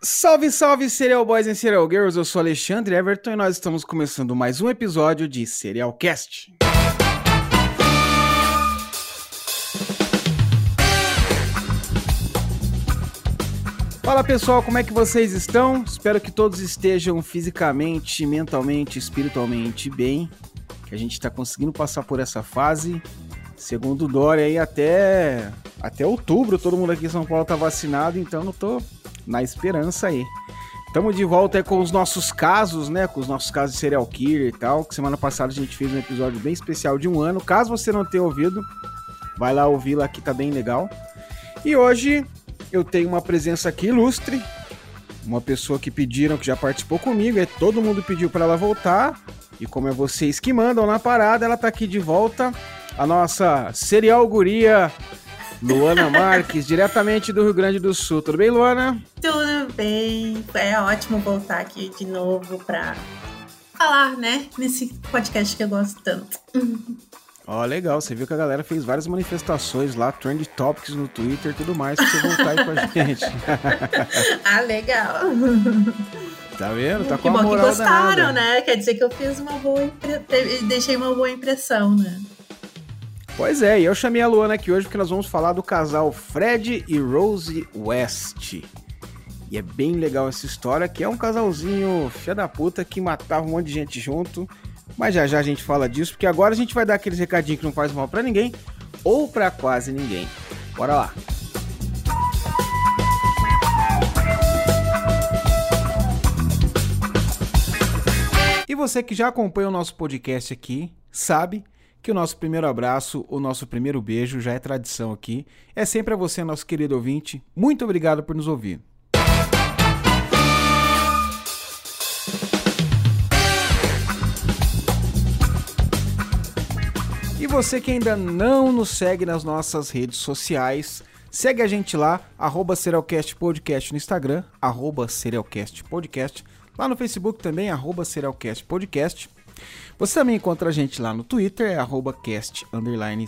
Salve, salve, Serial Boys e Serial Girls! Eu sou Alexandre Everton e nós estamos começando mais um episódio de Serial Cast. Fala pessoal, como é que vocês estão? Espero que todos estejam fisicamente, mentalmente, espiritualmente bem. Que a gente está conseguindo passar por essa fase. Segundo o Dória aí até até outubro todo mundo aqui em São Paulo tá vacinado, então eu tô na esperança aí. Estamos de volta com os nossos casos, né? Com os nossos casos de serial killer e tal. Que semana passada a gente fez um episódio bem especial de um ano. Caso você não tenha ouvido, vai lá ouvir lá que tá bem legal. E hoje eu tenho uma presença aqui ilustre, uma pessoa que pediram, que já participou comigo, e todo mundo pediu para ela voltar. E como é vocês que mandam na parada, ela tá aqui de volta. A nossa serial guria Luana Marques, diretamente do Rio Grande do Sul. Tudo bem, Luana? Tudo bem. É ótimo voltar aqui de novo para falar, né, nesse podcast que eu gosto tanto. Ó, oh, legal. Você viu que a galera fez várias manifestações lá, trend topics no Twitter e tudo mais, pra você voltar aí com a gente. ah, legal. Tá vendo? Tá que com bom a moral que gostaram, danada. né? Quer dizer que eu fiz uma boa impre... deixei uma boa impressão, né? Pois é, e eu chamei a Luana aqui hoje porque nós vamos falar do casal Fred e Rose West. E é bem legal essa história, que é um casalzinho filha da puta que matava um monte de gente junto mas já já a gente fala disso, porque agora a gente vai dar aqueles recadinhos que não faz mal para ninguém ou para quase ninguém. Bora lá. E você que já acompanha o nosso podcast aqui, sabe que o nosso primeiro abraço, o nosso primeiro beijo já é tradição aqui. É sempre a você, nosso querido ouvinte. Muito obrigado por nos ouvir. você que ainda não nos segue nas nossas redes sociais, segue a gente lá, arroba Serialcast Podcast no Instagram, arroba Serialcast Podcast, lá no Facebook também, arroba Serialcast Podcast. Você também encontra a gente lá no Twitter, é cast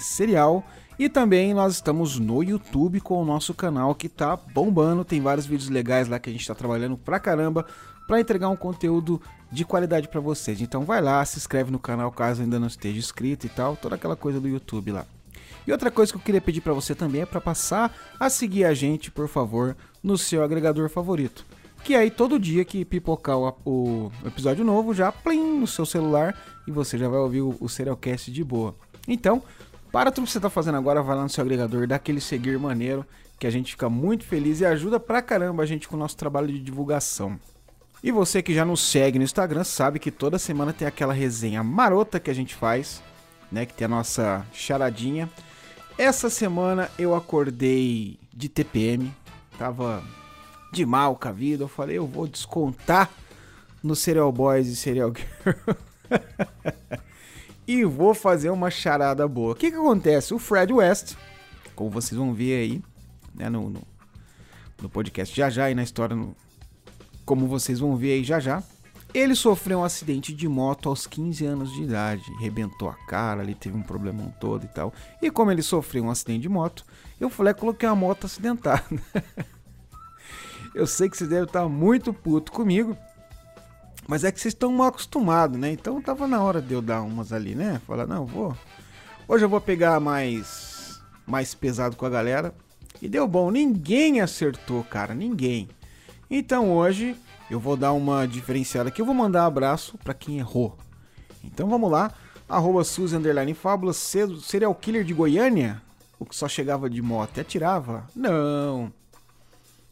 serial. E também nós estamos no YouTube com o nosso canal que tá bombando. Tem vários vídeos legais lá que a gente está trabalhando pra caramba para entregar um conteúdo de qualidade para vocês. Então vai lá, se inscreve no canal caso ainda não esteja inscrito e tal, toda aquela coisa do YouTube lá. E outra coisa que eu queria pedir para você também é para passar a seguir a gente, por favor, no seu agregador favorito. Que aí todo dia que pipocar o, o episódio novo, já plim no seu celular e você já vai ouvir o, o Serialcast de boa. Então, para tudo que você está fazendo agora, vai lá no seu agregador, dá aquele seguir maneiro, que a gente fica muito feliz e ajuda pra caramba a gente com o nosso trabalho de divulgação. E você que já nos segue no Instagram sabe que toda semana tem aquela resenha marota que a gente faz, né? Que tem a nossa charadinha. Essa semana eu acordei de TPM, tava de mal com a vida. Eu falei, eu vou descontar no Serial Boys e Serial Girl. e vou fazer uma charada boa. O que que acontece? O Fred West, como vocês vão ver aí, né, no, no, no podcast já já e na história no, como vocês vão ver aí já já, ele sofreu um acidente de moto aos 15 anos de idade, rebentou a cara, ali teve um problemão todo e tal. E como ele sofreu um acidente de moto, eu falei, coloquei a moto acidentada. eu sei que vocês devem estar muito puto comigo, mas é que vocês estão mal acostumados, né? Então tava na hora de eu dar umas ali, né? Falar, não, vou. Hoje eu vou pegar mais mais pesado com a galera. E deu bom, ninguém acertou, cara, ninguém. Então hoje eu vou dar uma diferenciada aqui. Eu vou mandar um abraço para quem errou. Então vamos lá. Arroba Suzy Underline Fábula, serial killer de Goiânia? O que só chegava de moto e atirava? Não.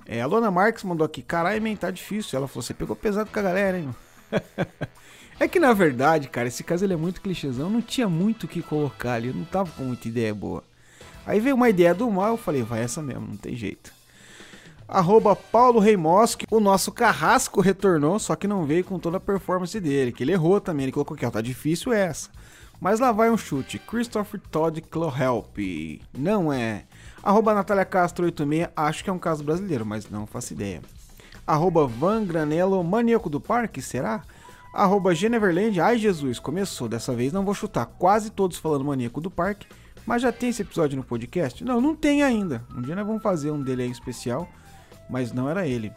É, a Lona Marques mandou aqui, caralho, man, tá difícil. Ela falou, você pegou pesado com a galera, hein? é que na verdade, cara, esse caso ele é muito clichêzão. Não tinha muito o que colocar ali, eu não tava com muita ideia boa. Aí veio uma ideia do mal, eu falei, vai essa mesmo, não tem jeito arroba Paulo Reimoschi, o nosso carrasco retornou, só que não veio com toda a performance dele, que ele errou também, ele colocou aqui, ó, tá difícil essa. Mas lá vai um chute, Christopher Todd Clohelp, não é. Arroba Natália Castro 86, acho que é um caso brasileiro, mas não faço ideia. Arroba Van Granello, maníaco do parque, será? Arroba Geneverland, ai Jesus, começou, dessa vez não vou chutar, quase todos falando maníaco do parque, mas já tem esse episódio no podcast? Não, não tem ainda. Um dia nós vamos fazer um dele aí especial mas não era ele.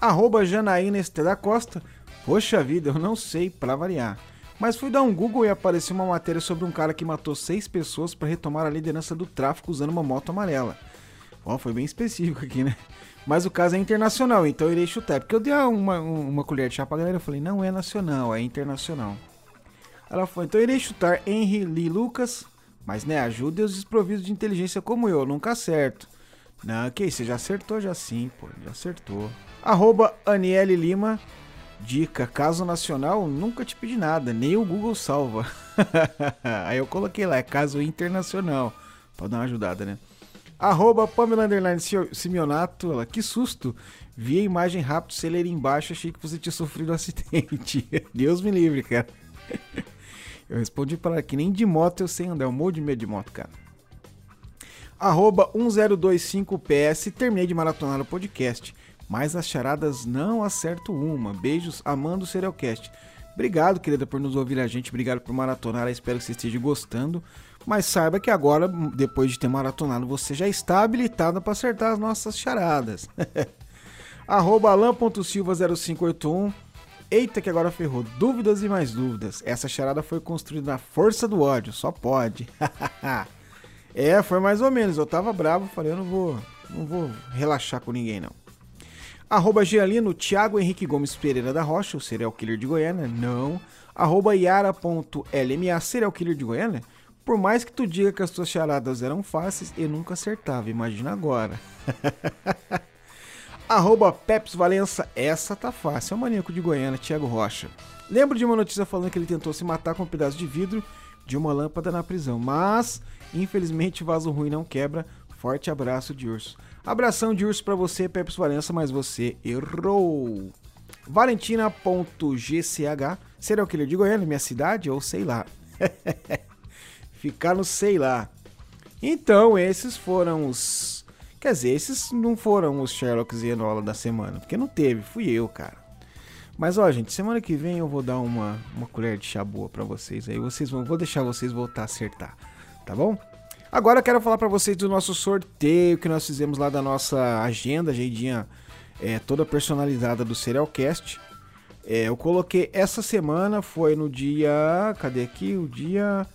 Arroba Janaína Estela Costa. Poxa vida, eu não sei, para variar. Mas fui dar um Google e apareceu uma matéria sobre um cara que matou seis pessoas para retomar a liderança do tráfico usando uma moto amarela. Ó, foi bem específico aqui, né? Mas o caso é internacional, então eu irei chutar. Porque eu dei uma, uma colher de chá pra galera e falei, não é nacional, é internacional. Ela falou, então eu irei chutar Henry Lee Lucas, mas né, ajude os desprovidos de inteligência como eu, nunca acerto. Não, que isso, você já acertou já sim, pô, já acertou. Arroba Aniele Lima, dica, caso nacional, nunca te pedi nada, nem o Google salva. Aí eu coloquei lá, é caso internacional, pra dar uma ajudada, né? Arroba Pamela Underline Simeonato, ela, que susto, vi a imagem rápido, celeiro embaixo, achei que você tinha sofrido um acidente. Deus me livre, cara. Eu respondi para ela que nem de moto eu sei andar, eu morro de medo de moto, cara. Arroba 1025PS, terminei de maratonar o podcast, mas as charadas não acerto uma. Beijos, amando o Serialcast. Obrigado, querida, por nos ouvir a gente, obrigado por maratonar, espero que você esteja gostando. Mas saiba que agora, depois de ter maratonado, você já está habilitado para acertar as nossas charadas. Arroba alan.silva0581 Eita, que agora ferrou. Dúvidas e mais dúvidas. Essa charada foi construída na força do ódio, só pode. é, foi mais ou menos. Eu tava bravo, falei, eu não vou, não vou relaxar com ninguém, não. Arroba Gialino, Thiago Henrique Gomes Pereira da Rocha, o serial killer de Goiânia, não. Arroba Yara.lma, serial killer de Goiânia. Por mais que tu diga que as tuas charadas eram fáceis, eu nunca acertava, imagina agora. Arroba Peps Valença, essa tá fácil. É o maníaco de Goiânia, Thiago Rocha. Lembro de uma notícia falando que ele tentou se matar com um pedaço de vidro de uma lâmpada na prisão, mas infelizmente vaso ruim não quebra. Forte abraço de urso. Abração de urso para você, Peps Valença, mas você errou. Valentina.gch, será o killer de Goiânia, minha cidade, ou sei lá. Ficar no sei lá. Então, esses foram os Quer dizer, esses não foram os Sherlocks e Enola da semana, porque não teve, fui eu, cara. Mas ó, gente, semana que vem eu vou dar uma, uma colher de chá boa pra vocês. Aí vocês vão, vou deixar vocês voltar a acertar, tá bom? Agora eu quero falar para vocês do nosso sorteio que nós fizemos lá da nossa agenda, agendinha é, toda personalizada do Serialcast. É, eu coloquei essa semana, foi no dia. Cadê aqui? O dia.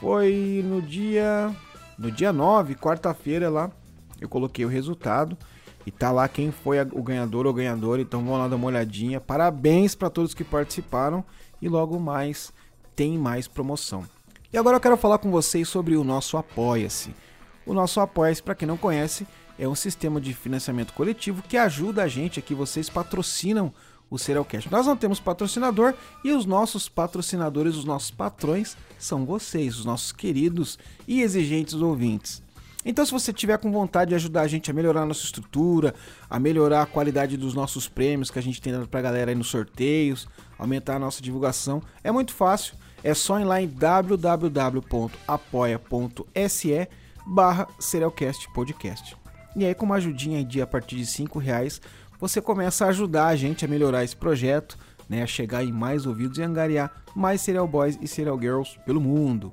Foi no dia. No dia 9, quarta-feira lá eu coloquei o resultado e tá lá quem foi o ganhador ou ganhadora, então vão lá dar uma olhadinha. Parabéns para todos que participaram e logo mais tem mais promoção. E agora eu quero falar com vocês sobre o nosso Apoia-se. O nosso Apoia-se, para quem não conhece, é um sistema de financiamento coletivo que ajuda a gente aqui, vocês patrocinam o Serialcast. Nós não temos patrocinador e os nossos patrocinadores, os nossos patrões, são vocês, os nossos queridos e exigentes ouvintes. Então, se você tiver com vontade de ajudar a gente a melhorar a nossa estrutura, a melhorar a qualidade dos nossos prêmios que a gente tem dado pra galera aí nos sorteios, aumentar a nossa divulgação, é muito fácil. É só ir lá em www.apoia.se barra Serialcast Podcast. E aí, com uma ajudinha de a partir de 5 reais, você começa a ajudar a gente a melhorar esse projeto, né, a chegar em mais ouvidos e angariar mais Serial Boys e Serial Girls pelo mundo.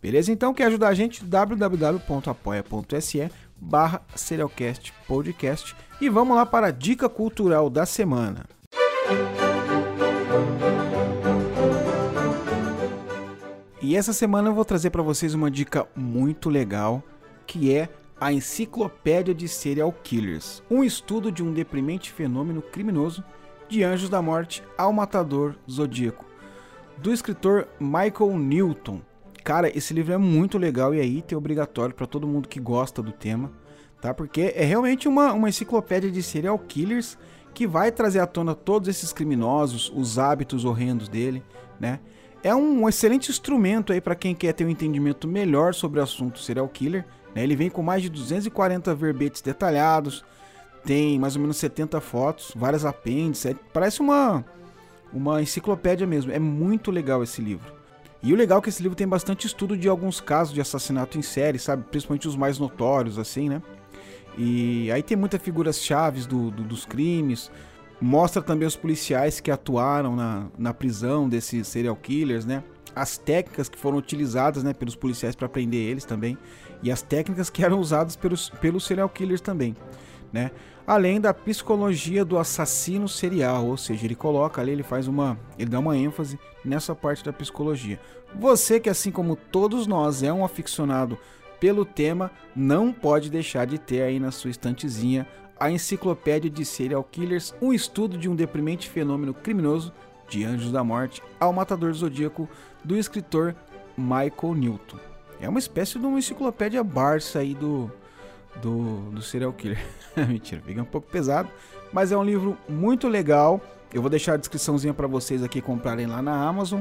Beleza? Então, quer ajudar a gente? www.apoia.se barra Serialcast Podcast. E vamos lá para a dica cultural da semana. E essa semana eu vou trazer para vocês uma dica muito legal, que é a Enciclopédia de Serial Killers, um estudo de um deprimente fenômeno criminoso de anjos da morte ao matador zodíaco, do escritor Michael Newton. Cara, esse livro é muito legal e é item obrigatório para todo mundo que gosta do tema, tá? Porque é realmente uma, uma enciclopédia de serial killers que vai trazer à tona todos esses criminosos, os hábitos horrendos dele, né? É um excelente instrumento aí para quem quer ter um entendimento melhor sobre o assunto serial killer. Né? Ele vem com mais de 240 verbetes detalhados, tem mais ou menos 70 fotos, várias apêndices, é, parece uma, uma enciclopédia mesmo. É muito legal esse livro. E o legal é que esse livro tem bastante estudo de alguns casos de assassinato em série, sabe? Principalmente os mais notórios, assim, né? E aí tem muitas figuras chaves do, do, dos crimes. Mostra também os policiais que atuaram na, na prisão desses serial killers, né? As técnicas que foram utilizadas né, pelos policiais para prender eles também. E as técnicas que eram usadas pelos, pelos serial killers também. né? Além da psicologia do assassino serial, ou seja, ele coloca ali, ele faz uma, ele dá uma ênfase nessa parte da psicologia. Você que assim como todos nós é um aficionado pelo tema, não pode deixar de ter aí na sua estantezinha a Enciclopédia de Serial Killers, um estudo de um deprimente fenômeno criminoso de Anjos da Morte ao Matador do Zodíaco do escritor Michael Newton. É uma espécie de uma enciclopédia Barça aí do, do, do serial killer. Mentira, fica um pouco pesado, mas é um livro muito legal. Eu vou deixar a descriçãozinha para vocês aqui comprarem lá na Amazon.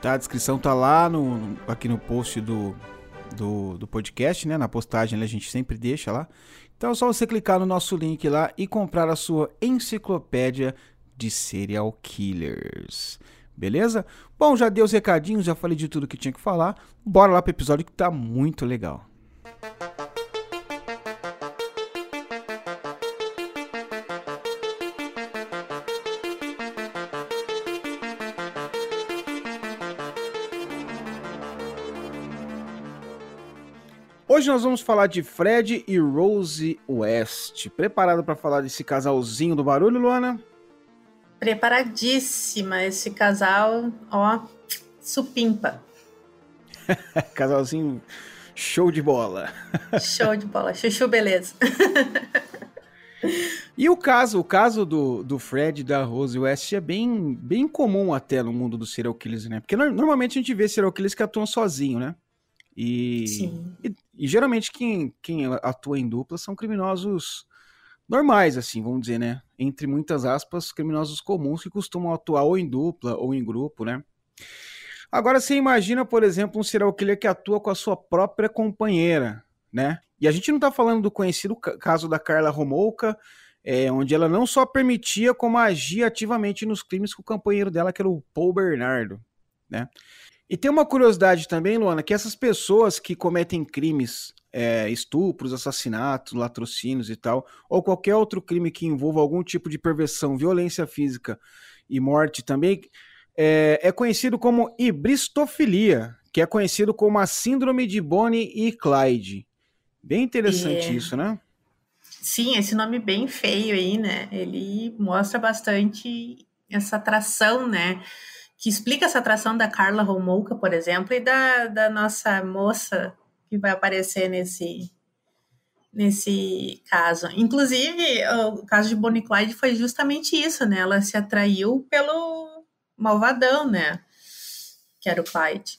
Tá, a descrição tá lá no, aqui no post do, do, do podcast, né? Na postagem a gente sempre deixa lá. Então é só você clicar no nosso link lá e comprar a sua enciclopédia de serial killers. Beleza? Bom, já dei os recadinhos, já falei de tudo que tinha que falar. Bora lá pro episódio que tá muito legal. Hoje nós vamos falar de Fred e Rose West. Preparado para falar desse casalzinho do barulho, Luana? Preparadíssima. Esse casal, ó, supimpa. Casalzinho show de bola. Show de bola. Chuchu, beleza. E o caso, o caso do, do Fred e da Rose West é bem, bem comum até no mundo dos serial killers, né? Porque no, normalmente a gente vê serial killers que atuam sozinho, né? E, e, e geralmente quem, quem atua em dupla são criminosos normais, assim, vamos dizer, né? Entre muitas aspas, criminosos comuns que costumam atuar ou em dupla ou em grupo, né? Agora você imagina, por exemplo, um serial killer que atua com a sua própria companheira, né? E a gente não tá falando do conhecido caso da Carla Romolka, é, onde ela não só permitia, como agia ativamente nos crimes com o companheiro dela, que era o Paul Bernardo, né? E tem uma curiosidade também, Luana, que essas pessoas que cometem crimes, é, estupros, assassinatos, latrocínios e tal, ou qualquer outro crime que envolva algum tipo de perversão, violência física e morte também, é, é conhecido como ibristofilia, que é conhecido como a síndrome de Bonnie e Clyde. Bem interessante É. isso, né? Sim, esse nome bem feio aí, né? Ele mostra bastante essa atração, né? Que explica essa atração da Carla Romolka, por exemplo, e da, da nossa moça que vai aparecer nesse, nesse caso. Inclusive, o caso de Bonnie Clyde foi justamente isso, né? Ela se atraiu pelo malvadão, né? Que era o Clyde.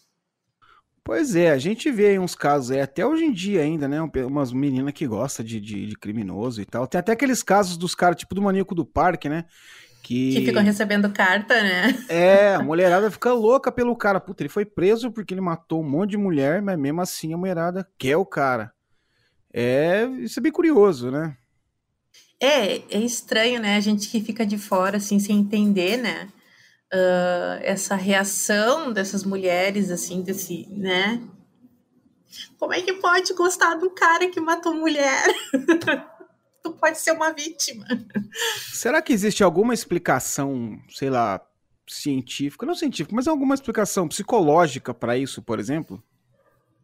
Pois é, a gente vê aí uns casos aí, até hoje em dia ainda, né? um- Umas meninas que gostam de, de, de criminoso e tal. Tem até aqueles casos dos caras, tipo do maníaco do parque, né? Que, Que ficam recebendo carta, né? É, a mulherada fica louca pelo cara. Puta, ele foi preso porque ele matou um monte de mulher, mas mesmo assim a mulherada quer o cara. É, isso é bem curioso, né? É, é estranho, né? A gente que fica de fora, assim, sem entender, né? Ah, essa reação dessas mulheres, assim, desse, né? Como é que pode gostar do cara que matou mulher? tu pode ser uma vítima. Será que existe alguma explicação, sei lá, científica, não científica, mas alguma explicação psicológica pra isso, por exemplo?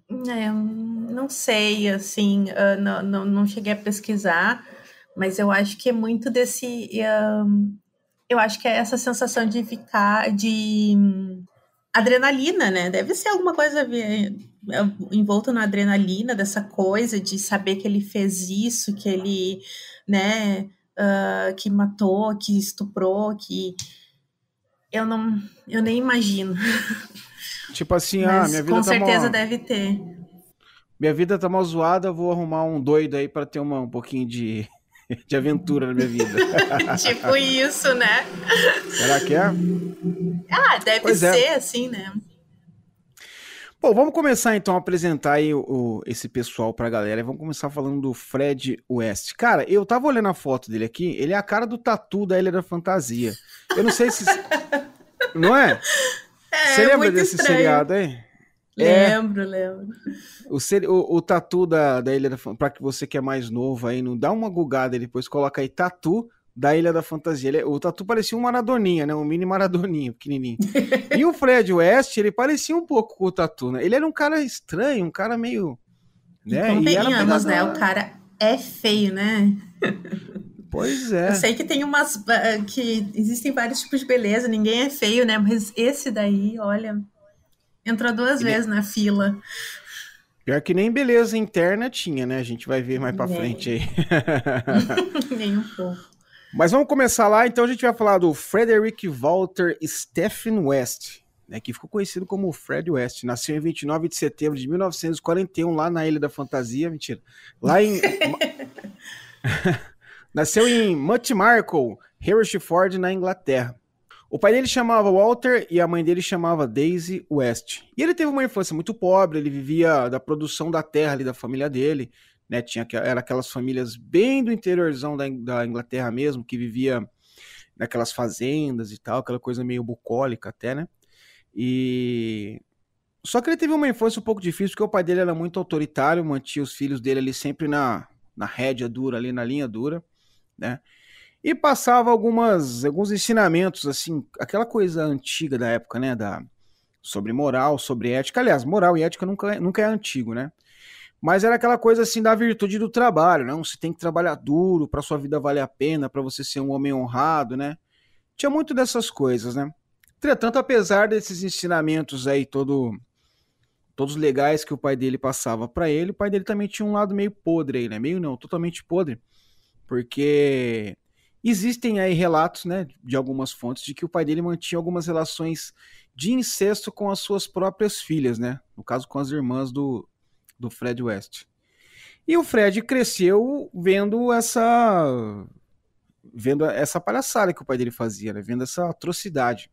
É, não sei, assim, ah, não, não, não cheguei a pesquisar, mas eu acho que é muito desse. ah, eu acho que é essa sensação de ficar. de hum, adrenalina, né? Deve ser alguma coisa envolto na adrenalina, dessa coisa de saber que ele fez isso, que ele, né, ah, que matou, que estuprou, que. Eu não. Eu nem imagino. Tipo assim, ah, Mas minha vida com tá certeza mó, deve ter. minha vida tá mal zoada, vou arrumar um doido aí pra ter uma, um pouquinho de, de aventura na minha vida. tipo isso, né? Será que é? Ah, deve Pois é. ser assim, né? Bom, vamos começar então a apresentar aí o, o- esse pessoal pra galera. Vamos começar falando do Fred West. Cara, eu tava olhando a foto dele aqui, ele é a cara do tatu da Ilha da Fantasia. Eu não sei se. não é? É, Você lembra desse estranho. seriado aí? É. Lembro, lembro. O, o, o tatu da, da Ilha da Fantasia, pra que você que é mais novo aí, não dá uma gugada depois coloca aí tatu da Ilha da Fantasia. Ele- o tatu parecia um Maradoninha, né? Um mini Maradoninha, pequenininho. e o Fred West, ele parecia um pouco com o tatu, né? Ele era um cara estranho, um cara meio. E Né? E convenhamos, pegada- né? O cara é feio, né? Pois é. Eu sei que tem umas. Que existem vários tipos de beleza, ninguém é feio, né? Mas esse daí, olha. Entrou duas Ele... vezes na fila. Pior que nem beleza interna tinha, né? A gente vai ver mais pra frente aí. nem um pouco. Mas vamos começar lá, então a gente vai falar do Frederick Walter Stephen West, né, que ficou conhecido como Fred West. Nasceu em 29 de setembro de 1941, lá na Ilha da Fantasia, mentira. Lá em. Nasceu em Muttmarkle, Hereford, na Inglaterra. O pai dele chamava Walter e a mãe dele chamava Daisy West. E ele teve uma infância muito pobre, ele vivia da produção da terra ali da família dele, né? Tinha era aquelas famílias bem do interiorzão da, da Inglaterra mesmo, que vivia naquelas fazendas e tal, aquela coisa meio bucólica até, né? E só que ele teve uma infância um pouco difícil, porque o pai dele era muito autoritário, mantinha os filhos dele ali sempre na, na rédea dura, ali na linha dura, né? e passava algumas alguns ensinamentos assim, aquela coisa antiga da época, né, da sobre moral, sobre ética. Aliás, moral e ética nunca, é, nunca é antigo, né? Mas era aquela coisa assim da virtude do trabalho, não? Você tem que trabalhar duro para sua vida valer a pena, para você ser um homem honrado, né? Tinha muito dessas coisas, né? Entretanto, apesar desses ensinamentos aí todo todos legais que o pai dele passava para ele, o pai dele também tinha um lado meio podre aí, né? Meio não, totalmente podre, porque Existem aí relatos, né, de algumas fontes de que o pai dele mantinha algumas relações de incesto com as suas próprias filhas, né? No caso, com as irmãs do, do Fred West. E o Fred cresceu vendo essa vendo essa palhaçada que o pai dele fazia, né? Vendo essa atrocidade.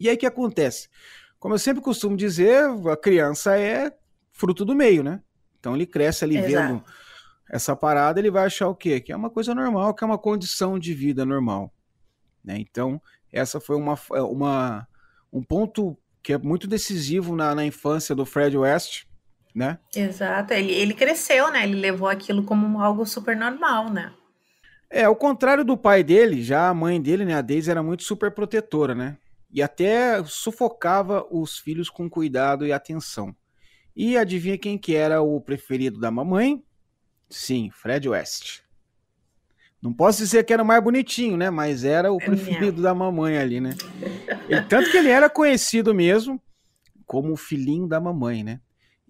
E aí o que acontece? Como eu sempre costumo dizer, a criança é fruto do meio, né? Então ele cresce ali Exato. vendo essa parada, ele vai achar o quê? Que é uma coisa normal, que é uma condição de vida normal. Né? Então, essa foi uma, uma, um ponto que é muito decisivo na, na infância do Fred West, né? Exato, ele, ele cresceu, né? Ele levou aquilo como algo super normal, né? É, ao contrário do pai dele, já a mãe dele, né, a Daisy, era muito super protetora, né? E até sufocava os filhos com cuidado e atenção. E adivinha quem que era o preferido da mamãe? Sim, Fred West. Não posso dizer que era o mais bonitinho, né? Mas era o é preferido da mamãe ali, né? Tanto que ele era conhecido mesmo como o filhinho da mamãe, né?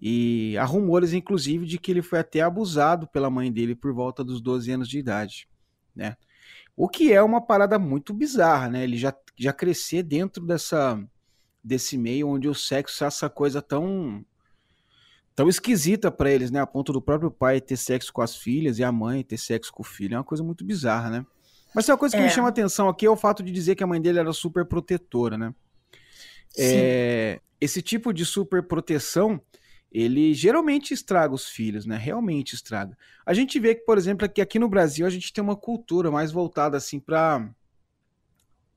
E há rumores, inclusive, de que ele foi até abusado pela mãe dele por volta dos 12 anos de idade, né? O que é uma parada muito bizarra, né? Ele já, já crescer dentro dessa, desse meio onde o sexo é essa coisa tão tão esquisita para eles, né? A ponto do próprio pai ter sexo com as filhas e a mãe ter sexo com o filho. É uma coisa muito bizarra, né? Mas tem uma coisa que é. me chama a atenção aqui é o fato de dizer que a mãe dele era super protetora, né? É, esse tipo de super proteção, ele geralmente estraga os filhos, né? Realmente estraga. A gente vê que, por exemplo, que aqui no Brasil a gente tem uma cultura mais voltada assim para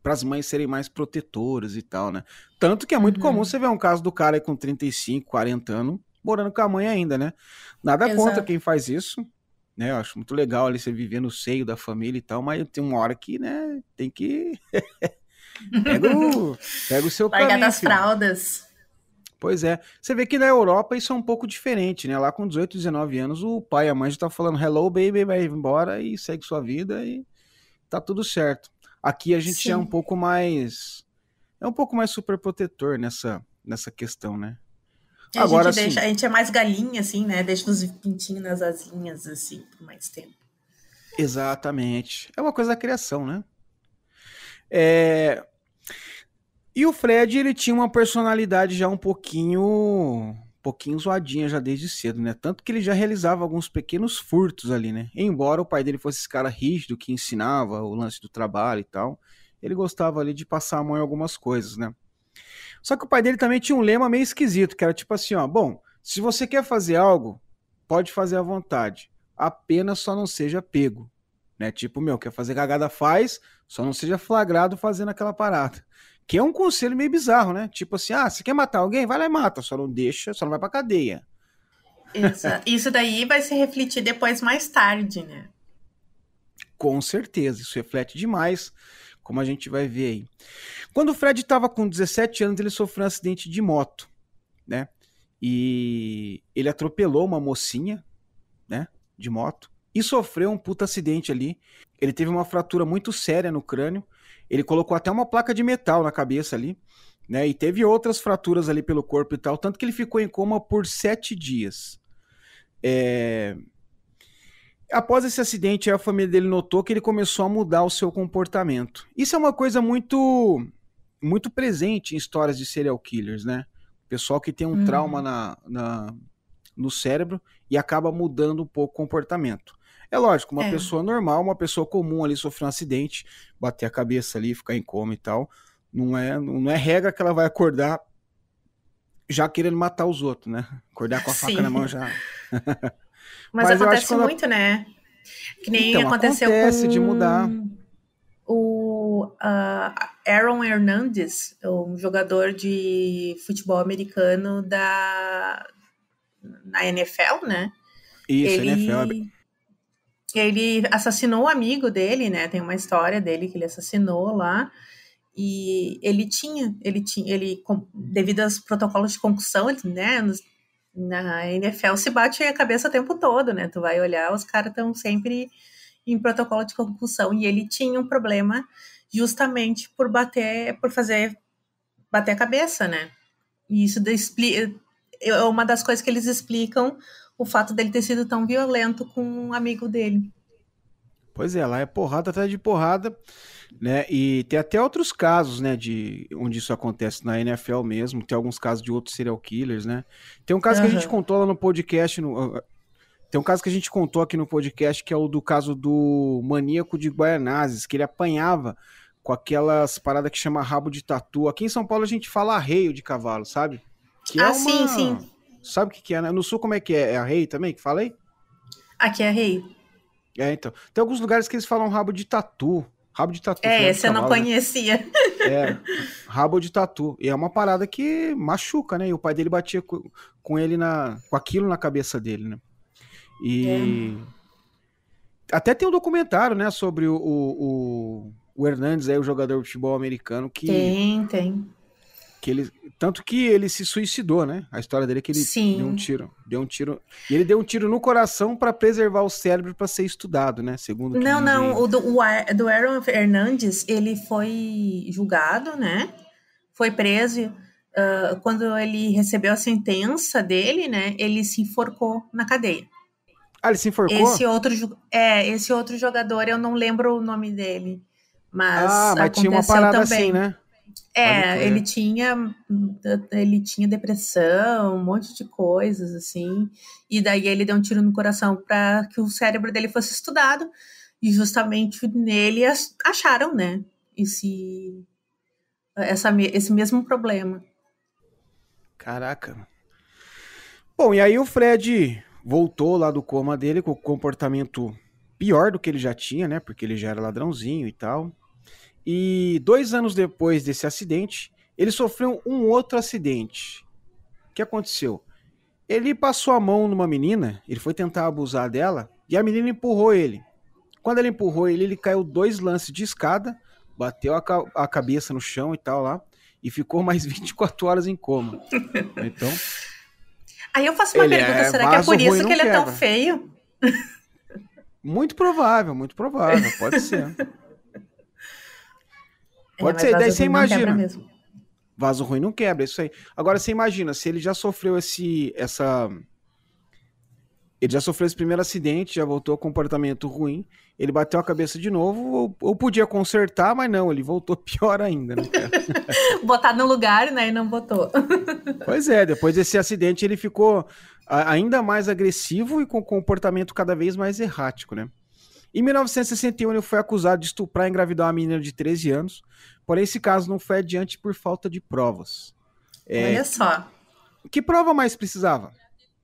para as mães serem mais protetoras e tal, né? Tanto que é muito uhum. comum você ver um caso do cara com 35, 40 anos morando com a mãe ainda, né? Nada Exato. contra quem faz isso, né? Eu acho muito legal ali você viver no seio da família e tal, mas tem uma hora que, né, tem que. pega, o, pega o seu Largar caminho. das fraldas. Pois é. Você vê que na Europa isso é um pouco diferente, né? Lá com 18, 19 anos, o pai e a mãe já tá falando hello, baby, vai embora e segue sua vida e tá tudo certo. Aqui a gente Sim. é um pouco mais. É um pouco mais super protetor nessa, nessa questão, né? A Agora, gente deixa, a gente é mais galinha, assim, né? Deixa os pintinhos nas asinhas, assim, por mais tempo. Exatamente. É uma coisa da criação, né? É... E o Fred, ele tinha uma personalidade já um pouquinho, um pouquinho zoadinha já desde cedo, né? Tanto que ele já realizava alguns pequenos furtos ali, né? Embora o pai dele fosse esse cara rígido que ensinava o lance do trabalho e tal, ele gostava ali de passar a mão em algumas coisas, né? Só que o pai dele também tinha um lema meio esquisito, que era tipo assim, ó, bom, se você quer fazer algo, pode fazer à vontade, apenas só não seja pego, né? Tipo, meu, quer fazer cagada faz, só não seja flagrado fazendo aquela parada. Que é um conselho meio bizarro, né? Tipo assim, ah, você quer matar alguém? Vai lá e mata, só não deixa, só não vai pra cadeia. Isso, isso daí vai se refletir depois mais tarde, né? Com certeza, isso reflete demais como a gente vai ver aí. Quando o Fred estava com 17 anos, ele sofreu um acidente de moto, né? E ele atropelou uma mocinha, né, de moto, e sofreu um puta acidente ali. Ele teve uma fratura muito séria no crânio. Ele colocou até uma placa de metal na cabeça ali, né? E teve outras fraturas ali pelo corpo e tal, tanto que ele ficou em coma por sete dias. É... Após esse acidente, a família dele notou que ele começou a mudar o seu comportamento. Isso é uma coisa muito muito presente em histórias de serial killers, né? Pessoal que tem um uhum. trauma na, na, no cérebro e acaba mudando um pouco o comportamento. É lógico, uma é. pessoa normal, uma pessoa comum ali sofrer um acidente, bater a cabeça ali, ficar em coma e tal, não é, não é regra que ela vai acordar já querendo matar os outros, né? Acordar com a Sim. faca na mão já. Mas, Mas acontece muito, né? Que nem então, aconteceu acontece com... de mudar. O uh, Aaron Hernandez, um jogador de futebol americano da na NFL, né? Isso, ele... NFL. Ele assassinou o amigo dele, né? Tem uma história dele que ele assassinou lá. E ele tinha, ele tinha, ele, devido aos protocolos de concussão, né? Na NFL se bate a cabeça o tempo todo, né? Tu vai olhar, os caras estão sempre em protocolo de concussão. E ele tinha um problema justamente por bater, por fazer bater a cabeça, né? E isso é uma das coisas que eles explicam o fato dele ter sido tão violento com um amigo dele. Pois é, lá é porrada atrás de porrada, né? E tem até outros casos, né, de onde isso acontece na NFL mesmo. Tem alguns casos de outros serial killers, né? Tem um caso uhum. que a gente contou lá no podcast, no, tem um caso que a gente contou aqui no podcast que é o do caso do maníaco de Guaianazes, que ele apanhava com aquelas paradas que chama rabo de tatu. Aqui em São Paulo a gente fala arreio de cavalo, sabe? Que é ah, é uma... sim, sim. Sabe o que, que é, né? No sul, como é que é? É a rei também que falei? Aqui é rei. É, então. Tem alguns lugares que eles falam rabo de tatu. Rabo de tatu. É, esse eu não né? conhecia. É, rabo de tatu. E é uma parada que machuca, né? E o pai dele batia com, com ele na. com aquilo na cabeça dele, né? E. É. Até tem um documentário, né, sobre o, o, o Hernandes, aí, o jogador de futebol americano, que. Tem, tem que ele tanto que ele se suicidou, né? A história dele é que ele Sim. deu um tiro, deu um tiro, e ele deu um tiro no coração para preservar o cérebro para ser estudado, né? Segundo Não, não, o do, o do Aaron Hernandes, ele foi julgado, né? Foi preso uh, quando ele recebeu a sentença dele, né? Ele se enforcou na cadeia. Ah, ele se enforcou? Esse outro, é, esse outro jogador, eu não lembro o nome dele. Mas, ah, mas tinha uma parada também. assim, né? É, ele tinha ele tinha depressão, um monte de coisas assim, e daí ele deu um tiro no coração para que o cérebro dele fosse estudado e justamente nele acharam, né, esse essa esse mesmo problema. Caraca. Bom, e aí o Fred voltou lá do coma dele com o comportamento pior do que ele já tinha, né? Porque ele já era ladrãozinho e tal. E dois anos depois desse acidente, ele sofreu um outro acidente. O que aconteceu? Ele passou a mão numa menina, ele foi tentar abusar dela e a menina empurrou ele. Quando ele empurrou ele, ele caiu dois lances de escada, bateu a, ca a cabeça no chão e tal lá, e ficou mais 24 horas em coma. Então. Aí eu faço uma pergunta: é será que é por isso que ele quebra. é tão feio? Muito provável, muito provável, pode ser. Pode ser, daí você imagina. Vaso ruim não quebra, isso aí. Agora você imagina, se ele já sofreu esse essa ele já sofreu esse primeiro acidente, já voltou a comportamento ruim, ele bateu a cabeça de novo, ou, ou podia consertar, mas não, ele voltou pior ainda, né, Botar no lugar, né, e não botou. pois é, depois desse acidente ele ficou ainda mais agressivo e com comportamento cada vez mais errático, né? Em 1961, ele foi acusado de estuprar e engravidar uma menina de 13 anos, porém esse caso não foi adiante por falta de provas. É, Olha só. Que prova mais precisava?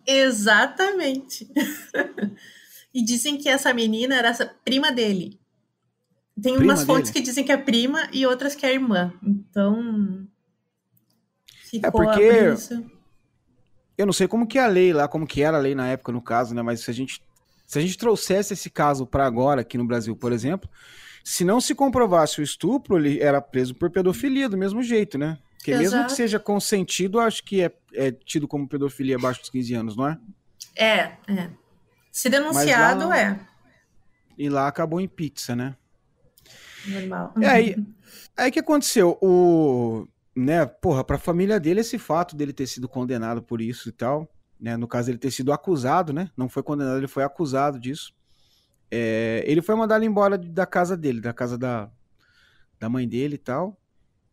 Exatamente. e dizem que essa menina era essa prima dele. Tem prima umas fontes dele? que dizem que é prima e outras que é irmã. Então. é porque. Eu não sei como que é a lei lá, como que era a lei na época, no caso, né? Mas se a gente se a gente trouxesse esse caso para agora, aqui no Brasil, por exemplo, se não se comprovasse o estupro, ele era preso por pedofilia do mesmo jeito, né? Porque Exato. mesmo que seja consentido, acho que é, é, tido como pedofilia abaixo dos 15 anos, não é? É, é. Se denunciado, lá, é. E lá acabou em pizza, né? Normal. E aí, aí que aconteceu? O, né, porra, pra família dele, esse fato dele ter sido condenado por isso e tal, né? No caso, ele ter sido acusado, né? Não foi condenado, ele foi acusado disso. É, ele foi mandado embora da casa dele, da casa da, da mãe dele e tal.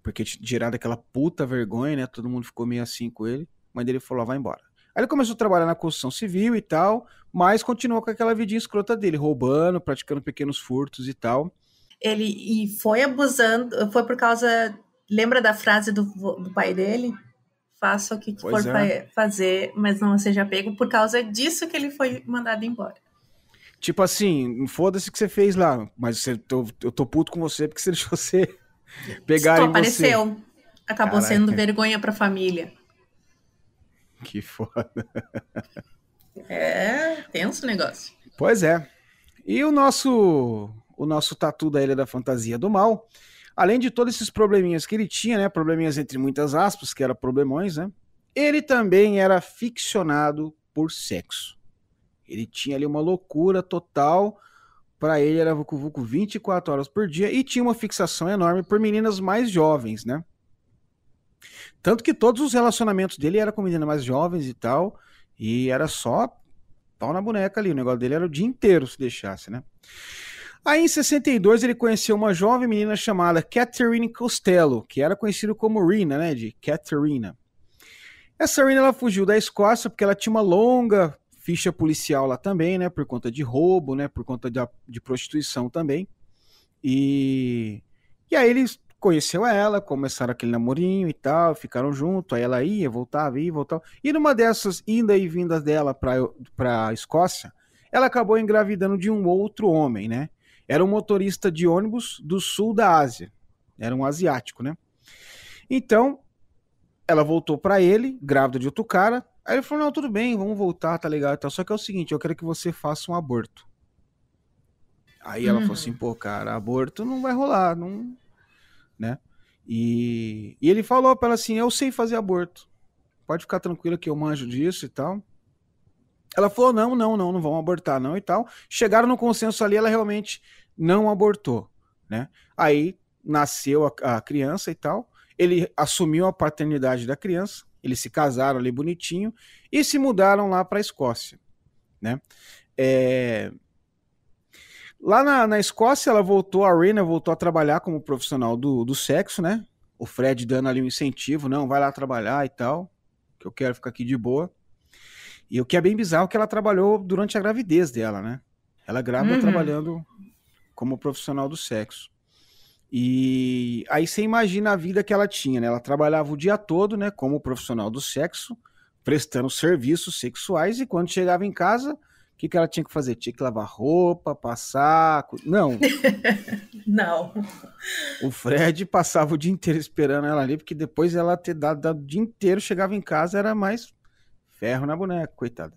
Porque gerado aquela puta vergonha, né? Todo mundo ficou meio assim com ele. A mãe dele falou: vai embora. Aí ele começou a trabalhar na construção civil e tal, mas continuou com aquela vidinha escrota dele, roubando, praticando pequenos furtos e tal. Ele e foi abusando, foi por causa. Lembra da frase do, do pai dele? Faça o que Pois for é. fa- fazer, mas não seja pego. Por causa disso que ele foi mandado embora. Tipo assim, foda-se o que você fez lá, mas você, tô- eu tô puto com você porque você deixou você pegar em você. apareceu. Acabou Caraca. sendo vergonha pra família. Que foda. É tenso o negócio. Pois é. E o nosso o nosso tatu da Ilha da Fantasia do Mal, além de todos esses probleminhas que ele tinha, né, probleminhas entre muitas aspas, que eram problemões, né? Ele também era ficcionado por sexo. Ele tinha ali uma loucura total. Pra ele era Vucu Vucu 24 horas por dia e tinha uma fixação enorme por meninas mais jovens, né? Tanto que todos os relacionamentos dele eram com meninas mais jovens e tal, e era só pau na boneca ali. O negócio dele era o dia inteiro se deixasse, né? Aí em 62 ele conheceu uma jovem menina chamada Catherine Costello, que era conhecida como Rina, né? De Catherine. Essa Rina ela fugiu da Escócia porque ela tinha uma longa ficha policial lá também, né? Por conta de roubo, né? Por conta de, de prostituição também. E, e aí ele conheceu ela, começaram aquele namorinho e tal, ficaram juntos, aí ela ia, voltava, ia, voltava. E numa dessas ida e vindas dela para para Escócia, ela acabou engravidando de um outro homem, né? Era um motorista de ônibus do sul da Ásia. Era um asiático, né? Então, ela voltou para ele, grávida de outro cara. Aí ele falou: Não, tudo bem, vamos voltar, tá e tal. Só que é o seguinte: eu quero que você faça um aborto. Aí ela Uhum. falou assim: Pô, cara, aborto não vai rolar, não. Né? E, e ele falou pra ela assim: Eu sei fazer aborto. Pode ficar tranquila que eu manjo disso e tal. Ela falou: Não, não, não, não vamos abortar, não e tal. Chegaram no consenso ali, ela realmente não abortou, né? Aí nasceu a, a criança e tal. Ele assumiu a paternidade da criança. Eles se casaram ali bonitinho e se mudaram lá para a Escócia, né? É... Lá na, na Escócia, ela voltou, a Rena voltou a trabalhar como profissional do, do sexo, né? O Fred dando ali um incentivo, não, vai lá trabalhar e tal, que eu quero ficar aqui de boa. E o que é bem bizarro é que ela trabalhou durante a gravidez dela, né? Ela grávida Uhum. trabalhando como profissional do sexo. E aí você imagina a vida que ela tinha, né? Ela trabalhava o dia todo, né, como profissional do sexo, prestando serviços sexuais e quando chegava em casa, o que, que ela tinha que fazer? Tinha que lavar roupa, passar. Não, Não. o Fred passava o dia inteiro esperando ela ali, porque depois ela ter dado, dado o dia inteiro, chegava em casa, era mais ferro na boneca, coitada.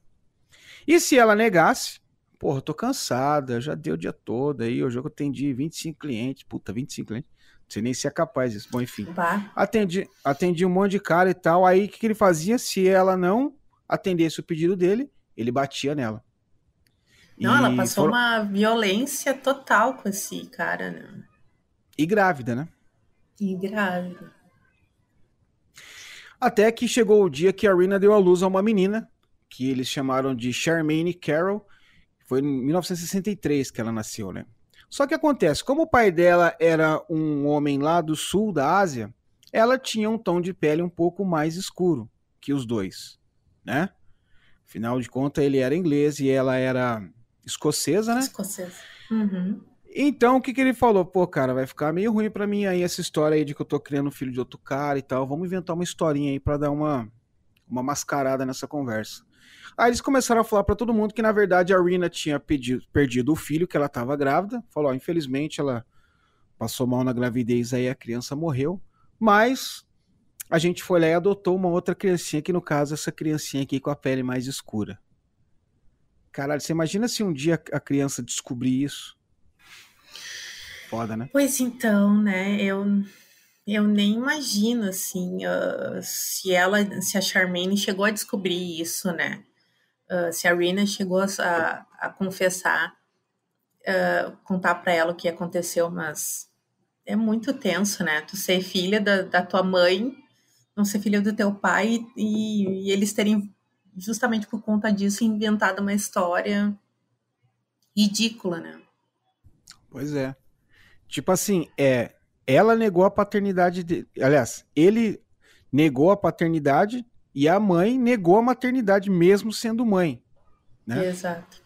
E se ela negasse, porra, eu tô cansada, já deu o dia todo aí, hoje eu atendi 25 clientes, puta, 25 clientes, não sei nem se é capaz disso, bom, enfim. Pá. Atendi, atendi um monte de cara e tal, aí o que, que ele fazia? Se ela não atendesse o pedido dele, ele batia nela. Não, ela E passou foram- uma violência total com esse cara, né? E grávida, né? E grávida. Até que chegou o dia que a Rina deu à luz a uma menina, que eles chamaram de Charmaine Carroll. Foi em 1963 que ela nasceu, né? Só que acontece, como o pai dela era um homem lá do sul da Ásia, ela tinha um tom de pele um pouco mais escuro que os dois, né? Afinal de contas, ele era inglês e ela era escocesa, né? Escocesa. Uhum. Então, o que, que ele falou? Pô, cara, vai ficar meio ruim pra mim aí essa história aí de que eu tô criando um filho de outro cara e tal. Vamos inventar uma historinha aí pra dar uma, uma mascarada nessa conversa. Aí eles começaram a falar pra todo mundo que, na verdade, a Rina tinha pedido, perdido o filho, que ela tava grávida. Falou, ó, infelizmente ela passou mal na gravidez aí, a criança morreu. Mas a gente foi lá e adotou uma outra criancinha, que no caso, essa criancinha aqui com a pele mais escura. Caralho, você imagina se um dia a criança descobrir isso? Foda, né? Pois então, né? Eu, eu nem imagino assim ah, se ela, se a Charmaine chegou a descobrir isso, né? Ah, se a Rina chegou a, a confessar. uh, contar para ela o que aconteceu, mas é muito tenso, né? Tu ser filha da, da tua mãe, não ser filha do teu pai e, e eles terem, justamente por conta disso, inventado uma história ridícula, né? Pois é. Tipo assim, é, ela negou a paternidade dele. Aliás, ele negou a paternidade e a mãe negou a maternidade, mesmo sendo mãe. Né? Exato.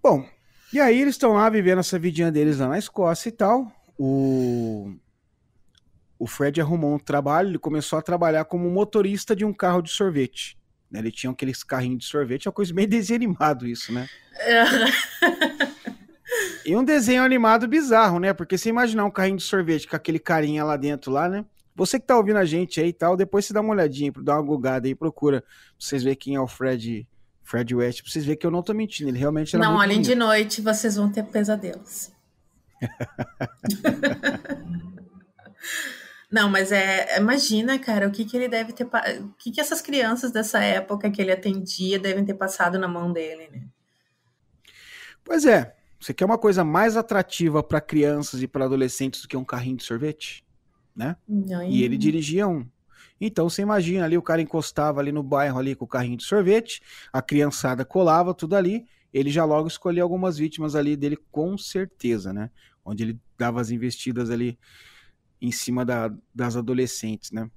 Bom, e aí eles estão lá vivendo essa vidinha deles lá na Escócia e tal. O, o Fred arrumou um trabalho, ele começou a trabalhar como motorista de um carro de sorvete. Né? Ele tinha aqueles carrinhos de sorvete, é uma coisa meio desanimado isso, né? e um desenho animado bizarro, né? Porque você imaginar um carrinho de sorvete com aquele carinha lá dentro lá, né? Você que tá ouvindo a gente aí e tal, depois você dá uma olhadinha, dá uma gugada aí, procura pra vocês verem quem é o Fred, Fred West, pra vocês verem que eu não tô mentindo, ele realmente era Não, além de noite, vocês vão ter pesadelos. Não, mas é. Imagina, cara, o que, que ele deve ter. O que, que essas crianças dessa época que ele atendia devem ter passado na mão dele, né? Pois é. Você quer uma coisa mais atrativa para crianças e para adolescentes do que um carrinho de sorvete? Né? E ele dirigia um. Então você imagina ali, o cara encostava ali no bairro ali com o carrinho de sorvete, a criançada colava tudo ali, ele já logo escolhia algumas vítimas ali dele com certeza, né? Onde ele dava as investidas ali em cima da, das adolescentes, né?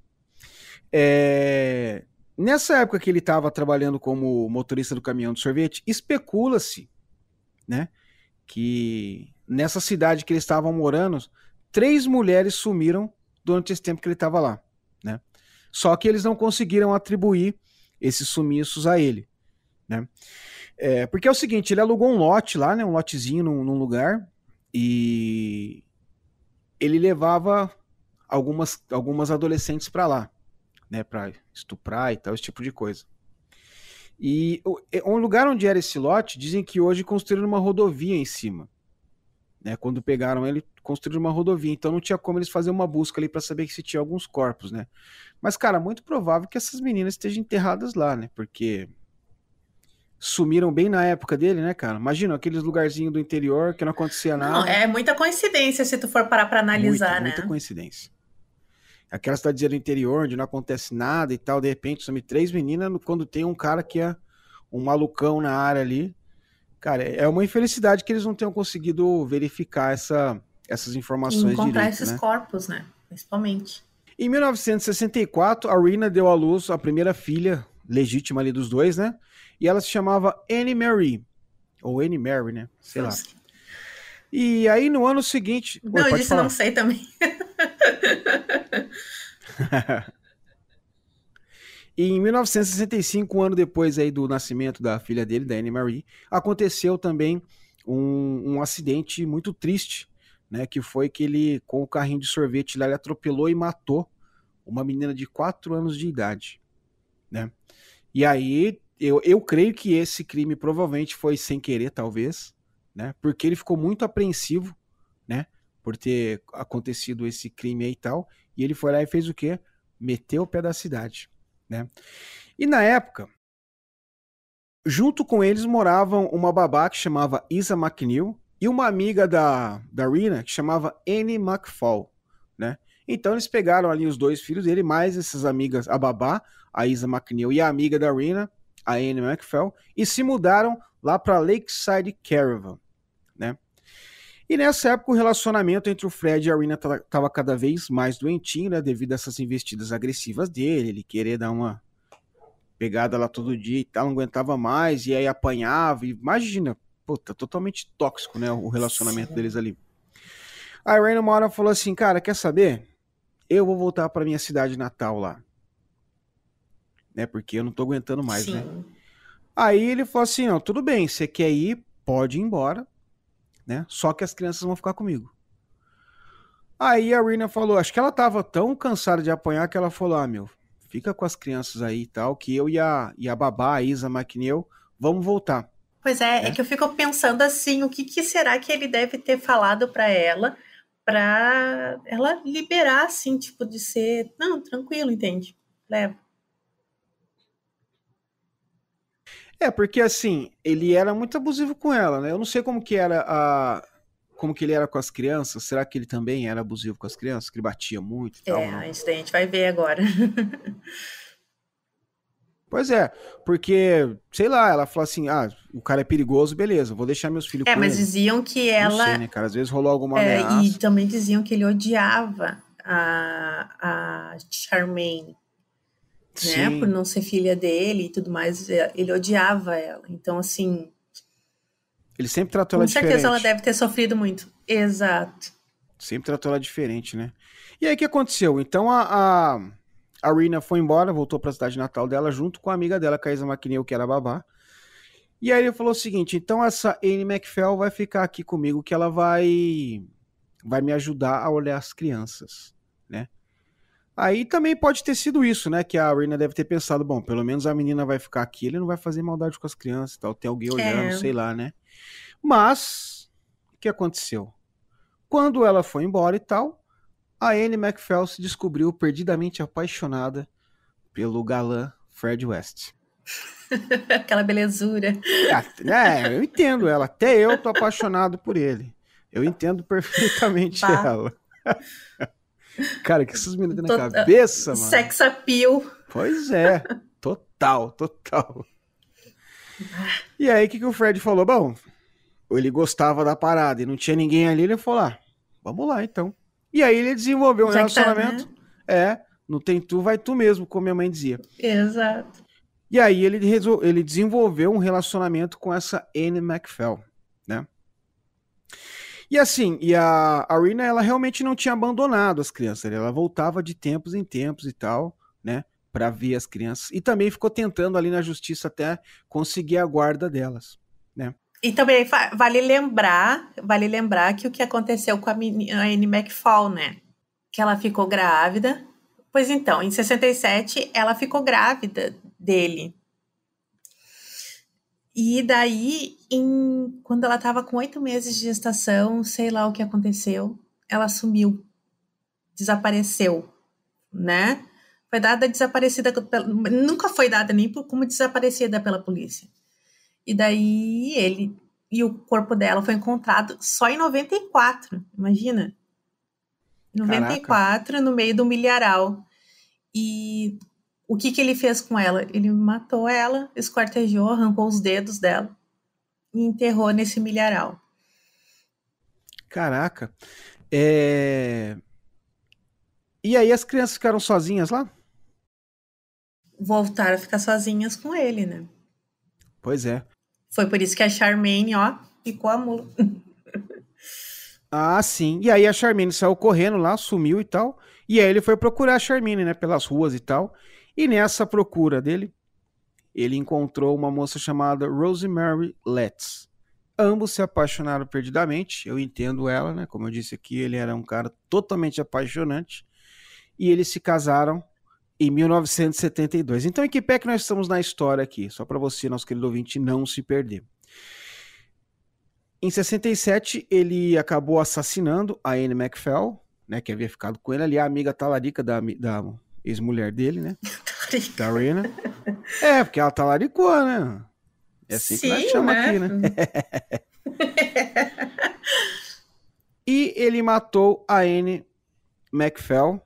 É... Nessa época que ele estava trabalhando como motorista do caminhão de sorvete, especula-se, né, que nessa cidade que eles estavam morando, três mulheres sumiram durante esse tempo que ele estava lá, né? Só que eles não conseguiram atribuir esses sumiços a ele, né? É, porque é o seguinte, ele alugou um lote lá, né, um lotezinho num, num lugar e ele levava algumas, algumas adolescentes para lá, né, para estuprar e tal, esse tipo de coisa. E o, lugar onde era esse lote, dizem que hoje construíram uma rodovia em cima. Né, quando pegaram ele, construíram uma rodovia, então não tinha como eles fazer uma busca ali para saber se tinha alguns corpos, né? Mas cara, muito provável que essas meninas estejam enterradas lá, né? Porque sumiram bem na época dele, né, cara? Imagina aqueles lugarzinhos do interior que não acontecia nada. Não, é muita coincidência se tu for parar para analisar, muita, né? Muita coincidência. Aquela cidadezinha do interior onde não acontece nada e tal, de repente some três meninas quando tem um cara que é um malucão na área ali. Cara, é uma infelicidade que eles não tenham conseguido verificar essa, essas informações encontrar direito, esses né? corpos, né? Principalmente. Em 1964, a Rina deu à luz a primeira filha legítima ali dos dois, né? E ela se chamava Annie Mary. Ou Annie Mary, né? Sei lá. E aí no ano seguinte. Não, Oi, eu disse falar. não sei também. em 1965, um ano depois aí do nascimento da filha dele, da Annie Marie, aconteceu também um, um acidente muito triste, né? Que foi que ele, com o carrinho de sorvete lá, ele atropelou e matou uma menina de 4 anos de idade, né? E aí, eu, eu creio que esse crime provavelmente foi sem querer, talvez, né? Porque ele ficou muito apreensivo, né? Por ter acontecido esse crime aí e tal. E ele foi lá e fez o quê? Meteu o pé da cidade, né? E na época, junto com eles moravam uma babá que chamava Isa McNeil e uma amiga da, da Rina que chamava Annie McFall, né? Então eles pegaram ali os dois filhos dele, mais essas amigas, a babá, a Isa McNeil e a amiga da Rina, a Annie McFall, e se mudaram lá para Lakeside Caravan? E nessa época o relacionamento entre o Fred e a Rina estava cada vez mais doentinho, né? Devido a essas investidas agressivas dele, ele querer dar uma pegada lá todo dia e tal, não aguentava mais, e aí apanhava, e imagina, puta, totalmente tóxico, né? O relacionamento Sim. deles ali. A Rina uma hora falou assim, cara, quer saber? Eu vou voltar para minha cidade natal lá. Né? Porque eu não tô aguentando mais, né? Sim. né? Aí ele falou assim, ó, tudo bem, você quer ir, pode ir embora, né? Só que as crianças vão ficar comigo. Aí a Rina falou, acho que ela tava tão cansada de apanhar que ela falou: "Ah, meu, fica com as crianças aí e tal, que eu e a, e a babá, a Isa McNeil, vamos voltar". Pois é, é, é que eu fico pensando assim, o que, que será que ele deve ter falado para ela, para ela liberar assim, tipo de ser, não, tranquilo, entende? Leva. É, porque assim, ele era muito abusivo com ela, né? Eu não sei como que era a. Como que ele era com as crianças. Será que ele também era abusivo com as crianças? Que ele batia muito e é, tal? É, isso daí a gente vai ver agora. Pois é, porque, sei lá, ela falou assim: ah, o cara é perigoso, beleza, vou deixar meus filhos é, com mas ele. diziam que ela. Não sei, né, cara? Às vezes rolou alguma é, ameaça. E também diziam que ele odiava a, a Charmaine. Né, por não ser filha dele e tudo mais, é, ele odiava ela. Então, assim. Ele sempre tratou ela diferente. Com certeza ela deve ter sofrido muito. Exato. Sempre tratou ela diferente, né? E aí o que aconteceu? Então a, a, a Rina foi embora, voltou para a cidade natal dela junto com a amiga dela, Caísa McNeil, que era babá. E aí ele falou o seguinte: então essa Anne McFell vai ficar aqui comigo, que ela vai vai me ajudar a olhar as crianças, né? Aí também pode ter sido isso, né? Que a Rina deve ter pensado, bom, pelo menos a menina vai ficar aqui, ele não vai fazer maldade com as crianças e tal, tem alguém olhando, é. sei lá, né? Mas, o que aconteceu? Quando ela foi embora e tal, a Anne McFell se descobriu perdidamente apaixonada pelo galã Fred West. Aquela belezura. É, é, eu entendo ela. Até eu tô apaixonado por ele. Eu entendo perfeitamente bah. ela. Cara, que essas meninas na cabeça, mano. Sex appeal. Pois é. Total, total. E aí, o que, que o Fred falou? Bom, ele gostava da parada e não tinha ninguém ali, ele falou: ah, vamos lá então. E aí ele desenvolveu um Já relacionamento. Tá, né? É, não tem tu, vai tu mesmo, como minha mãe dizia. Exato. E aí ele, ele desenvolveu um relacionamento com essa Anne McFell, né? E assim, e a Arena, ela realmente não tinha abandonado as crianças, ela voltava de tempos em tempos e tal, né, para ver as crianças e também ficou tentando ali na justiça até conseguir a guarda delas, né? E também vale lembrar, vale lembrar que o que aconteceu com a, a Anne McFall, né? Que ela ficou grávida. Pois então, em 67 ela ficou grávida dele. E daí, em, quando ela estava com oito meses de gestação, sei lá o que aconteceu, ela sumiu, desapareceu, né? Foi dada desaparecida, nunca foi dada nem como desaparecida pela polícia. E daí ele e o corpo dela foi encontrado só em 94, imagina. 94, Caraca. no meio do milharal. E o que, que ele fez com ela? Ele matou ela, esquartejou, arrancou os dedos dela e enterrou nesse milharal. Caraca. É... E aí as crianças ficaram sozinhas lá? Voltaram a ficar sozinhas com ele, né? Pois é. Foi por isso que a Charmaine, ó, ficou a mula. ah, sim. E aí a Charmaine saiu correndo lá, sumiu e tal. E aí ele foi procurar a Charmaine, né, pelas ruas e tal. E nessa procura dele, ele encontrou uma moça chamada Rosemary Letts. Ambos se apaixonaram perdidamente. Eu entendo ela, né? Como eu disse aqui, ele era um cara totalmente apaixonante. E eles se casaram em 1972. Então, em que pé que nós estamos na história aqui? Só para você, nosso querido ouvinte, não se perder. Em 67, ele acabou assassinando a Anne McFell, né, que havia ficado com ele ali, a amiga talarica da, da ex-mulher dele, né? da Rina. É, porque ela talaricou, né? É assim Sim, que nós chamamos né? aqui, né? e ele matou a Anne McFell,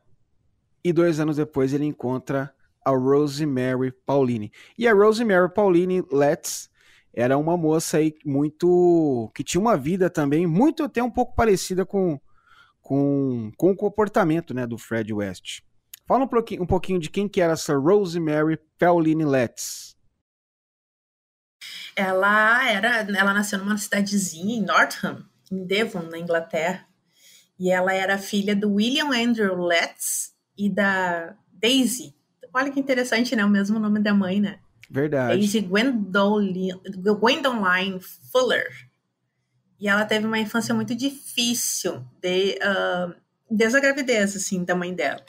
e dois anos depois ele encontra a Rosemary Pauline. E a Rosemary Pauline Letts era uma moça aí muito. que tinha uma vida também muito até um pouco parecida com, com, com o comportamento né, do Fred West. Fala um pouquinho, um pouquinho de quem que era essa Rosemary Pauline Letts. Ela era, ela nasceu numa cidadezinha em Northam, em Devon, na Inglaterra. E ela era filha do William Andrew Letts e da Daisy. Olha que interessante, né? O mesmo nome da mãe, né? Verdade. Daisy Gwendoline, Gwendoline Fuller. E ela teve uma infância muito difícil de, uh, desde a gravidez, assim, da mãe dela.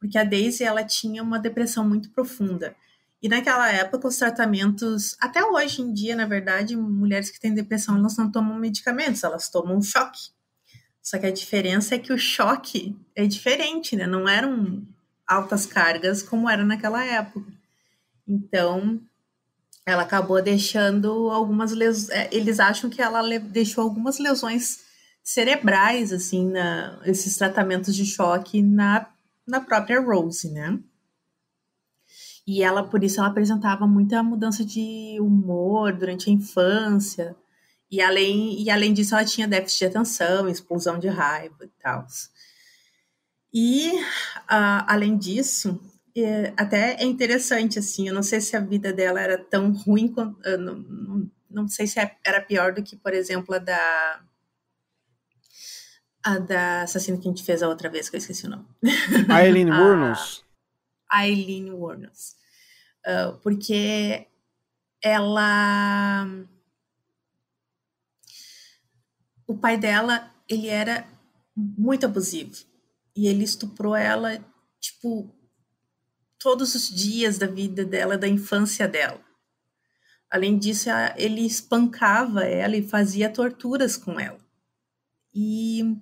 Porque a Daisy, ela tinha uma depressão muito profunda. E naquela época, os tratamentos, até hoje em dia, na verdade, mulheres que têm depressão, elas não tomam medicamentos, elas tomam choque. Só que a diferença é que o choque é diferente, né? Não eram altas cargas como era naquela época. Então, ela acabou deixando algumas lesões. É, eles acham que ela deixou algumas lesões cerebrais, assim, na, esses tratamentos de choque na, na própria Rose, né? E ela, por isso, ela apresentava muita mudança de humor durante a infância. E além, e além disso, ela tinha déficit de atenção, explosão de raiva e tal. E, uh, além disso, é, até é interessante, assim, eu não sei se a vida dela era tão ruim, quanto, não, não, sei se é, era pior do que, por exemplo, a da a da assassina que a gente fez a outra vez, que eu esqueci o nome. Aileen Wuornos. Aileen Wuornos. Uh, porque ela... O pai dela, ele era muito abusivo. E ele estuprou ela, tipo, todos os dias da vida dela, da infância dela. Além disso, ele espancava ela e fazia torturas com ela. E,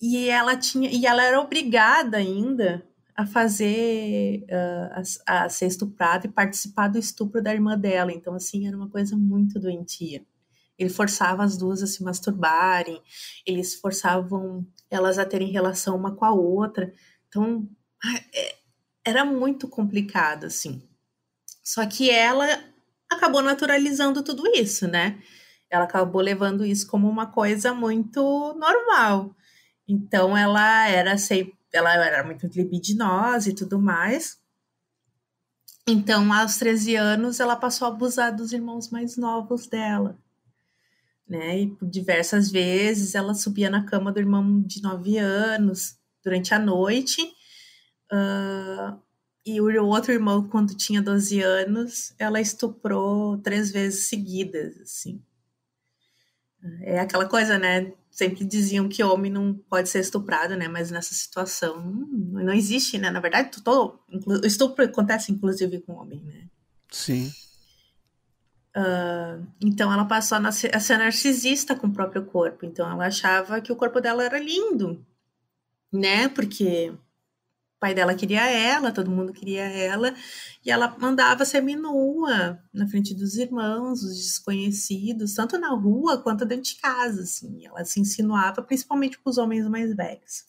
e ela tinha e ela era obrigada ainda a fazer uh, a, a, ser estuprada e participar do estupro da irmã dela. Então, assim, era uma coisa muito doentia. Ele forçava as duas a se masturbarem, eles forçavam elas a terem relação uma com a outra. Então, é, era muito complicado, assim. Só que ela acabou naturalizando tudo isso, né? Ela acabou levando isso como uma coisa muito normal. Então ela era sempre, ela era muito libidinosa e tudo mais. Então, aos 13 anos, ela passou a abusar dos irmãos mais novos dela. Né? E por diversas vezes ela subia na cama do irmão de 9 anos durante a noite Uh, e o outro irmão, quando tinha 12 anos, ela estuprou três vezes seguidas, assim. É aquela coisa, né? Sempre diziam que homem não pode ser estuprado, né? Mas nessa situação não, não existe, né? Na verdade, todo, estupro acontece inclusive com homem, né? Sim. Uh, então ela passou a ser narcisista com o próprio corpo. Então ela achava que o corpo dela era lindo, né? Porque o pai dela queria ela, todo mundo queria ela, e ela mandava seminua na frente dos irmãos, dos desconhecidos, tanto na rua quanto dentro de casa, assim. Ela se insinuava principalmente para os homens mais velhos.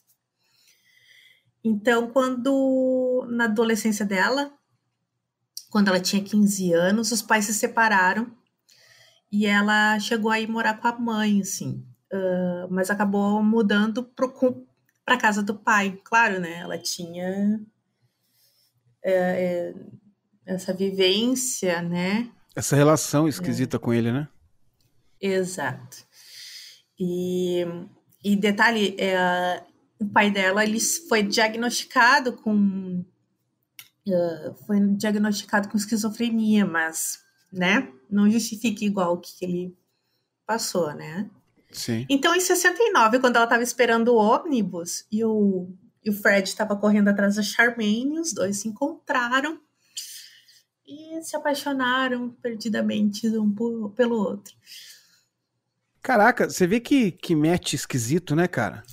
Então, quando na adolescência dela, quando ela tinha 15 anos, os pais se separaram e ela chegou a ir morar com a mãe, assim. Uh, mas acabou mudando pro, para casa do pai. Claro, né? Ela tinha é, é, essa vivência, né? Essa relação esquisita é. com ele, né? Exato. E, e detalhe, é, o pai dela ele foi diagnosticado com uh, foi diagnosticado com esquizofrenia, mas, né? Não justifica igual o que ele passou, né? Sim. Então, em 69, quando ela estava esperando o ônibus e o, e o Fred estava correndo atrás da Charmaine, os dois se encontraram e se apaixonaram perdidamente um por, pelo outro. Caraca, você vê que, que match esquisito, né, cara?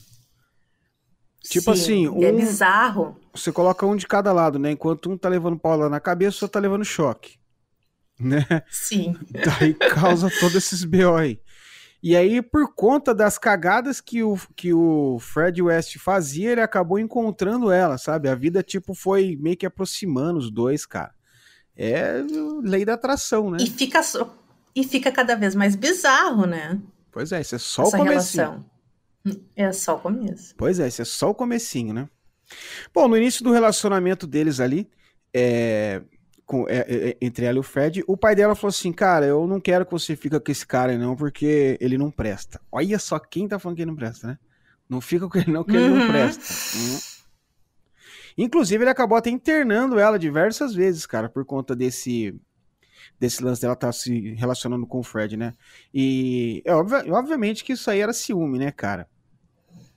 Tipo Sim, assim, é um, é bizarro. Você coloca um de cada lado, né? Enquanto um tá levando paula na cabeça, o outro tá levando choque. Né? Sim. Daí causa todos esses BO aí. E aí, por conta das cagadas que o, que o Fred West fazia, ele acabou encontrando ela, sabe? A vida, tipo, foi meio que aproximando os dois, cara. É lei da atração, né? E fica, e fica cada vez mais bizarro, né? Pois é, isso é só Essa o. Relação. É só o começo. Pois é, isso é só o comecinho, né? Bom, no início do relacionamento deles ali, é, com, é, é, é, entre ela e o Fred, o pai dela falou assim: Cara, eu não quero que você fique com esse cara, não, porque ele não presta. Olha só quem tá falando que ele não presta, né? Não fica com ele, não, que uhum. ele não uhum. presta. Hum. Inclusive, ele acabou até internando ela diversas vezes, cara, por conta desse desse lance dela estar tá se relacionando com o Fred, né? E é, obviamente que isso aí era ciúme, né, cara?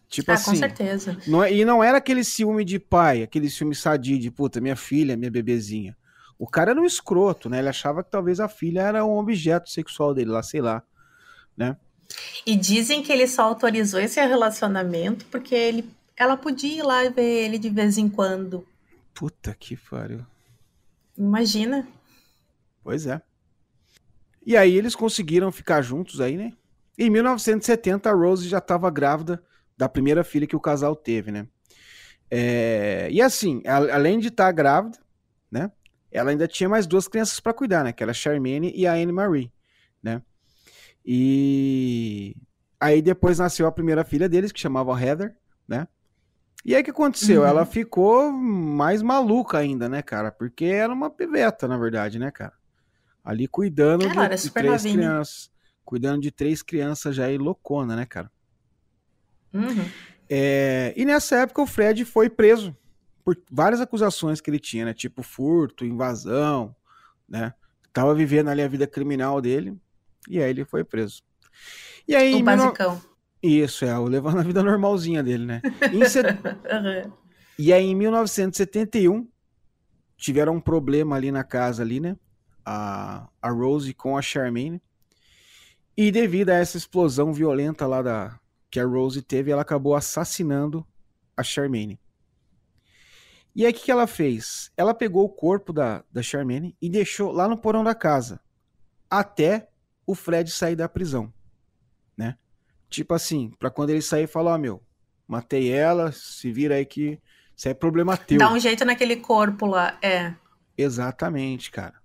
Tipo ah, assim. Com certeza. Não, é, e não era aquele ciúme de pai, aquele ciúme sadio de puta, minha filha, minha bebezinha. O cara era um escroto, né? Ele achava que talvez a filha era um objeto sexual dele lá, sei lá, né? E dizem que ele só autorizou esse relacionamento porque ele, ela podia ir lá ver ele de vez em quando. Puta que pariu. Imagina. Pois é. E aí eles conseguiram ficar juntos aí, né? Em 1970, a Rose já estava grávida da primeira filha que o casal teve, né? É... E assim, além de estar tá grávida, né? Ela ainda tinha mais duas crianças para cuidar, né? Que era a Charmaine e a Anne Marie, né? E aí depois nasceu a primeira filha deles, que chamava Heather, né? E aí o que aconteceu? Uhum. Ela ficou mais maluca ainda, né, cara? Porque era uma piveta, na verdade, né, cara? Ali cuidando de, de, três novinha. crianças. Cuidando de três crianças já aí loucona, né, cara? Uhum. É, e nessa época o Fred foi preso por várias acusações que ele tinha, né? Tipo furto, invasão, né? Tava vivendo ali a vida criminal dele. E aí ele foi preso. E aí, o basicão. Isso, é, levando a vida normalzinha dele, né? Se... uhum. E aí, em 1971, tiveram um problema ali na casa ali, né? A, a Rose com a Charmaine. E devido a essa explosão violenta lá da que a Rose teve, ela acabou assassinando a Charmaine. E aí, o que, que ela fez? Ela pegou o corpo da, da Charmaine e deixou lá no porão da casa. Até o Fred sair da prisão, né? Tipo assim, para quando ele sair falar, ó, oh, meu, matei ela, se vira aí que isso é problema teu. Dá um jeito naquele corpo lá, é. Exatamente, cara.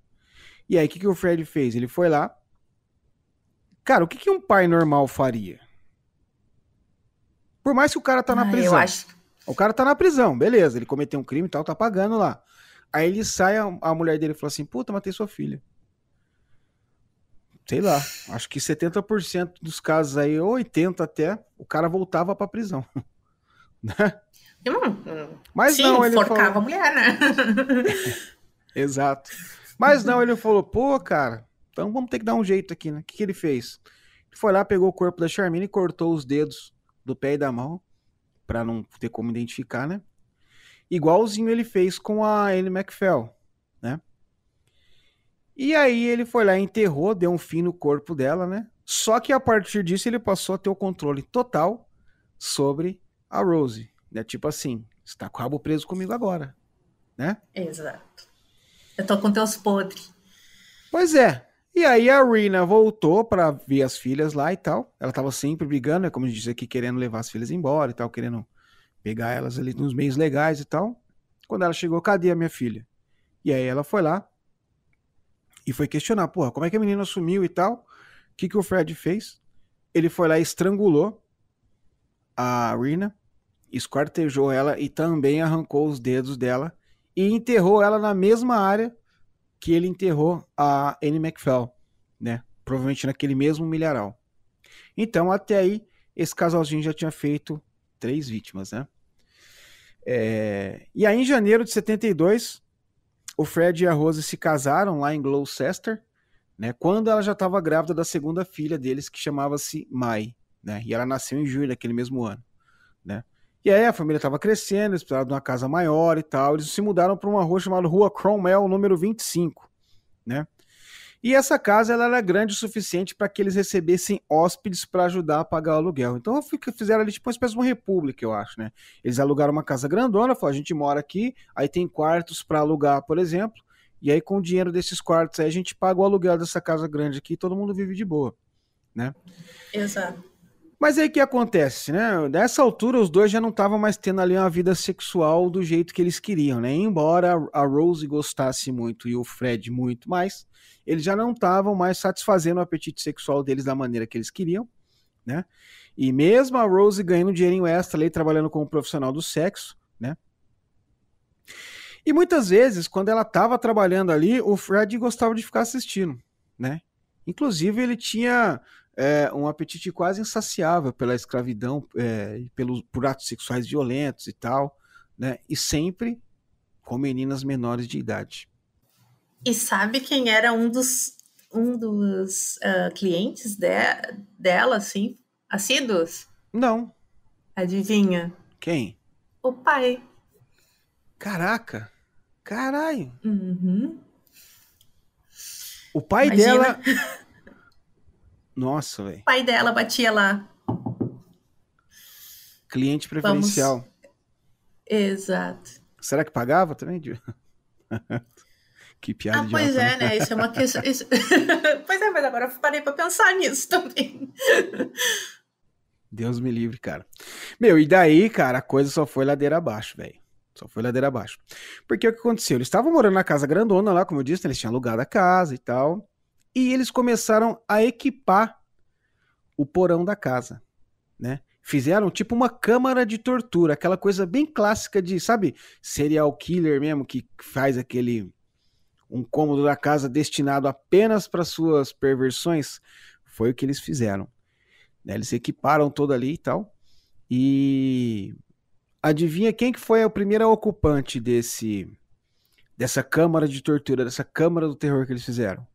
E aí, o que, que o Fred fez? Ele foi lá. Cara, o que, que um pai normal faria? Por mais que o cara tá na ah, prisão. Acho... O cara tá na prisão, beleza. Ele cometeu um crime e tal, tá pagando lá. Aí ele sai, a, mulher dele fala assim: Puta, matei sua filha sei lá, acho que 70% dos casos aí, ou 80% até, o cara voltava pra prisão. né? Hum, Mas Sim, não, ele forcava falou... a mulher, né? Exato. Mas não, ele falou, pô, cara, então vamos ter que dar um jeito aqui, né? O que, que ele fez? Ele foi lá, pegou o corpo da Charmine e cortou os dedos do pé e da mão, para não ter como identificar, né? Igualzinho ele fez com a Anne McFell, né? E aí ele foi lá, enterrou, deu um fim no corpo dela, né? Só que a partir disso ele passou a ter o controle total sobre a Rose, né? Tipo assim, está com o rabo preso comigo agora, né? Exato. Eu tô com teus podres. Pois é. E aí a Rina voltou para ver as filhas lá e tal. Ela tava sempre brigando, né? Como disse aqui, querendo levar as filhas embora e tal, querendo pegar elas ali nos meios legais e tal. Quando ela chegou, cadê a minha filha? E aí ela foi lá, e foi questionar, porra, como é que a menina sumiu e tal? O que, que o Fred fez? Ele foi lá e estrangulou a Rina, esquartejou ela e também arrancou os dedos dela e enterrou ela na mesma área que ele enterrou a Annie McFell, né? Provavelmente naquele mesmo milharal. Então, até aí, esse casalzinho já tinha feito três vítimas, né? É... E aí, em janeiro de 72, o Fred e a Rose se casaram lá em Gloucester, né? Quando ela já estava grávida da segunda filha deles, que chamava-se Mai, né? E ela nasceu em julho daquele mesmo ano? E aí a família estava crescendo, eles precisavam de uma casa maior e tal. Eles se mudaram para uma rua chamada Rua Cromwell, número 25, né? E essa casa ela era grande o suficiente para que eles recebessem hóspedes para ajudar a pagar o aluguel. Então fizeram ali tipo uma espécie de uma república, eu acho, né? Eles alugaram uma casa grandona, falaram, a gente mora aqui, aí tem quartos para alugar, por exemplo, e aí com o dinheiro desses quartos aí a gente paga o aluguel dessa casa grande aqui e todo mundo vive de boa, né? Exato. Mas aí o que acontece, né? Nessa altura, os dois já não estavam mais tendo ali uma vida sexual do jeito que eles queriam, né? Embora a Rose gostasse muito e o Fred muito mais, eles já não estavam mais satisfazendo o apetite sexual deles da maneira que eles queriam, né? E mesmo a Rose ganhando dinheirinho extra ali, trabalhando como profissional do sexo, né? E muitas vezes, quando ela estava trabalhando ali, o Fred gostava de ficar assistindo, né? Inclusive, ele tinha é, um apetite quase insaciável pela escravidão, é, pelos, por atos sexuais violentos e tal, né? E sempre com meninas menores de idade. E sabe quem era um dos, um dos uh, clientes de, dela, assim, assíduos? Não. Adivinha? Quem? O pai. Caraca! Caralho! Uhum. O pai Imagina. dela Nossa, velho. O pai dela batia lá. Cliente preferencial. Vamos... Exato. Será que pagava também? Que piada Ah, pois é, né? Isso é uma questão. isso- pois é, mas agora eu parei pra pensar nisso também. Deus me livre, cara. Meu, e daí, cara, a coisa só foi ladeira abaixo, velho. Só foi ladeira abaixo. Porque o que aconteceu? Eles estavam morando na casa grandona lá, como eu disse, né? eles tinham alugado a casa e tal. E eles começaram a equipar o porão da casa, né? Fizeram tipo uma câmara de tortura, aquela coisa bem clássica de, sabe, serial killer mesmo, que faz aquele um cômodo da casa destinado apenas para suas perversões. Foi o que eles fizeram. né? Eles equiparam todo ali e tal. E adivinha quem que foi a primeira ocupante desse dessa câmara de tortura, dessa câmara do terror que eles fizeram?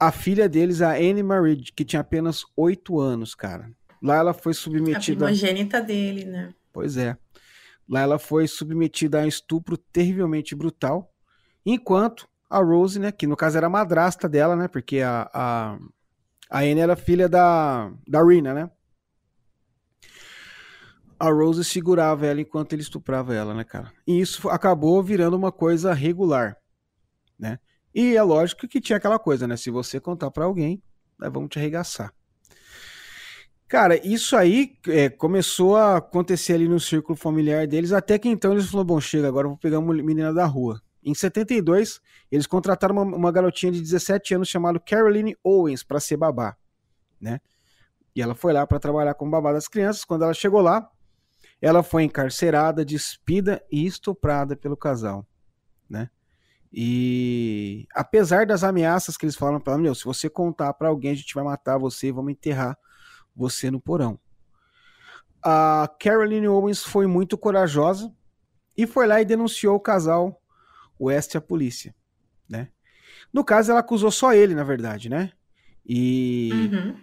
A filha deles, a Anne Marie, que tinha apenas 8 anos, cara. Lá ela foi A submetida. primogênita dele, né? Pois é. Lá ela foi submetida a um estupro terrivelmente brutal, enquanto a Rose, né, que no caso era a madrasta dela, né, porque a, a, a Anne era filha da, da Rina, né? A Rose segurava ela enquanto ele estuprava ela, né, cara? E isso acabou virando uma coisa regular, né? E é lógico que tinha aquela coisa, né? Se você contar pra alguém, nós vamos te arregaçar. Cara, isso aí é, começou a acontecer ali no círculo familiar deles, até que então eles falaram, bom, chega, agora eu vou pegar uma menina da rua. Em 72, eles contrataram uma, uma garotinha de 17 anos chamada Caroline Owens para ser babá, né? E ela foi lá para trabalhar como babá das crianças. Quando ela chegou lá, ela foi encarcerada, despida e estuprada pelo casal, né? E apesar das ameaças que eles falam para meu, se você contar para alguém, a gente vai matar você e vamos enterrar você no porão. A Caroline Owens foi muito corajosa e foi lá e denunciou o casal West à polícia, né? No caso, ela acusou só ele, na verdade, né? E Uhum.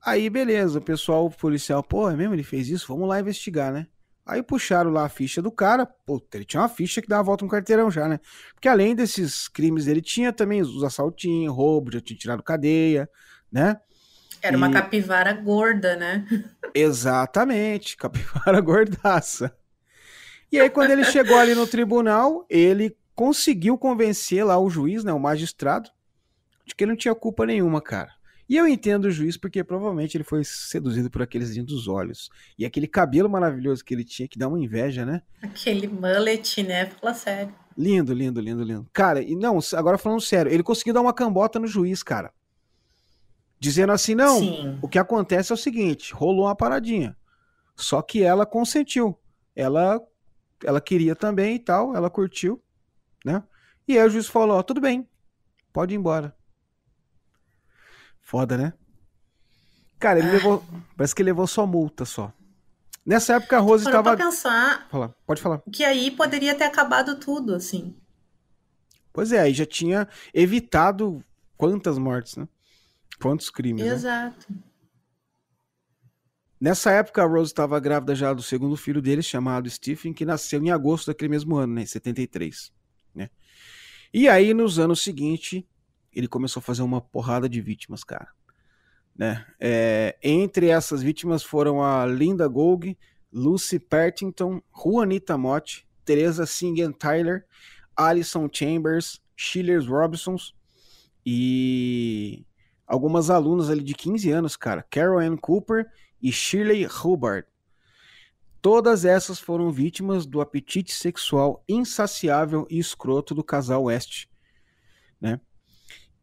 aí, beleza, o pessoal o policial, pô, é mesmo? Ele fez isso? Vamos lá investigar, né? Aí puxaram lá a ficha do cara, puta, ele tinha uma ficha que dava a volta no carteirão já, né? Porque além desses crimes ele tinha também os assaltinhos, roubo, já tinha tirado cadeia, né? Era uma E- capivara gorda, né? Exatamente, capivara gordaça. E aí, quando ele chegou ali no tribunal, ele conseguiu convencer lá o juiz, né, o magistrado, de que ele não tinha culpa nenhuma, cara. E eu entendo o juiz porque provavelmente ele foi seduzido por aqueles lindos olhos. E aquele cabelo maravilhoso que ele tinha, que dá uma inveja, né? Aquele mullet, né? Fala sério. Lindo, lindo, lindo, lindo. Cara, e não, agora falando sério, ele conseguiu dar uma cambota no juiz, cara. Dizendo assim, não, Sim. o que acontece é o seguinte, rolou uma paradinha. Só que ela consentiu. Ela ela queria também e tal, ela curtiu, né? E aí o juiz falou, ó, tudo bem, pode ir embora. Foda, né? Cara, ele Ah. levou, parece que ele levou só multa só. Nessa época a Rose estava, pensar Fala, pode falar. que aí poderia ter acabado tudo, assim. Pois é, aí já tinha evitado quantas mortes, né? Quantos crimes, né? Exato. Nessa época, a Rose estava grávida já do segundo filho deles, chamado Stephen, que nasceu em agosto daquele mesmo ano, né, em 73. Né? E aí, nos anos seguintes, ele começou a fazer uma porrada de vítimas, cara. Né? É, entre essas vítimas foram a Linda Gold, Lucy Partington, Juanita Mott, Teresa Singen Tyler, Alison Chambers, Shirley Robinson e algumas alunas ali de 15 anos, cara. Carol Ann Cooper e Shirley Hubbard. Todas essas foram vítimas do apetite sexual insaciável e escroto do casal West?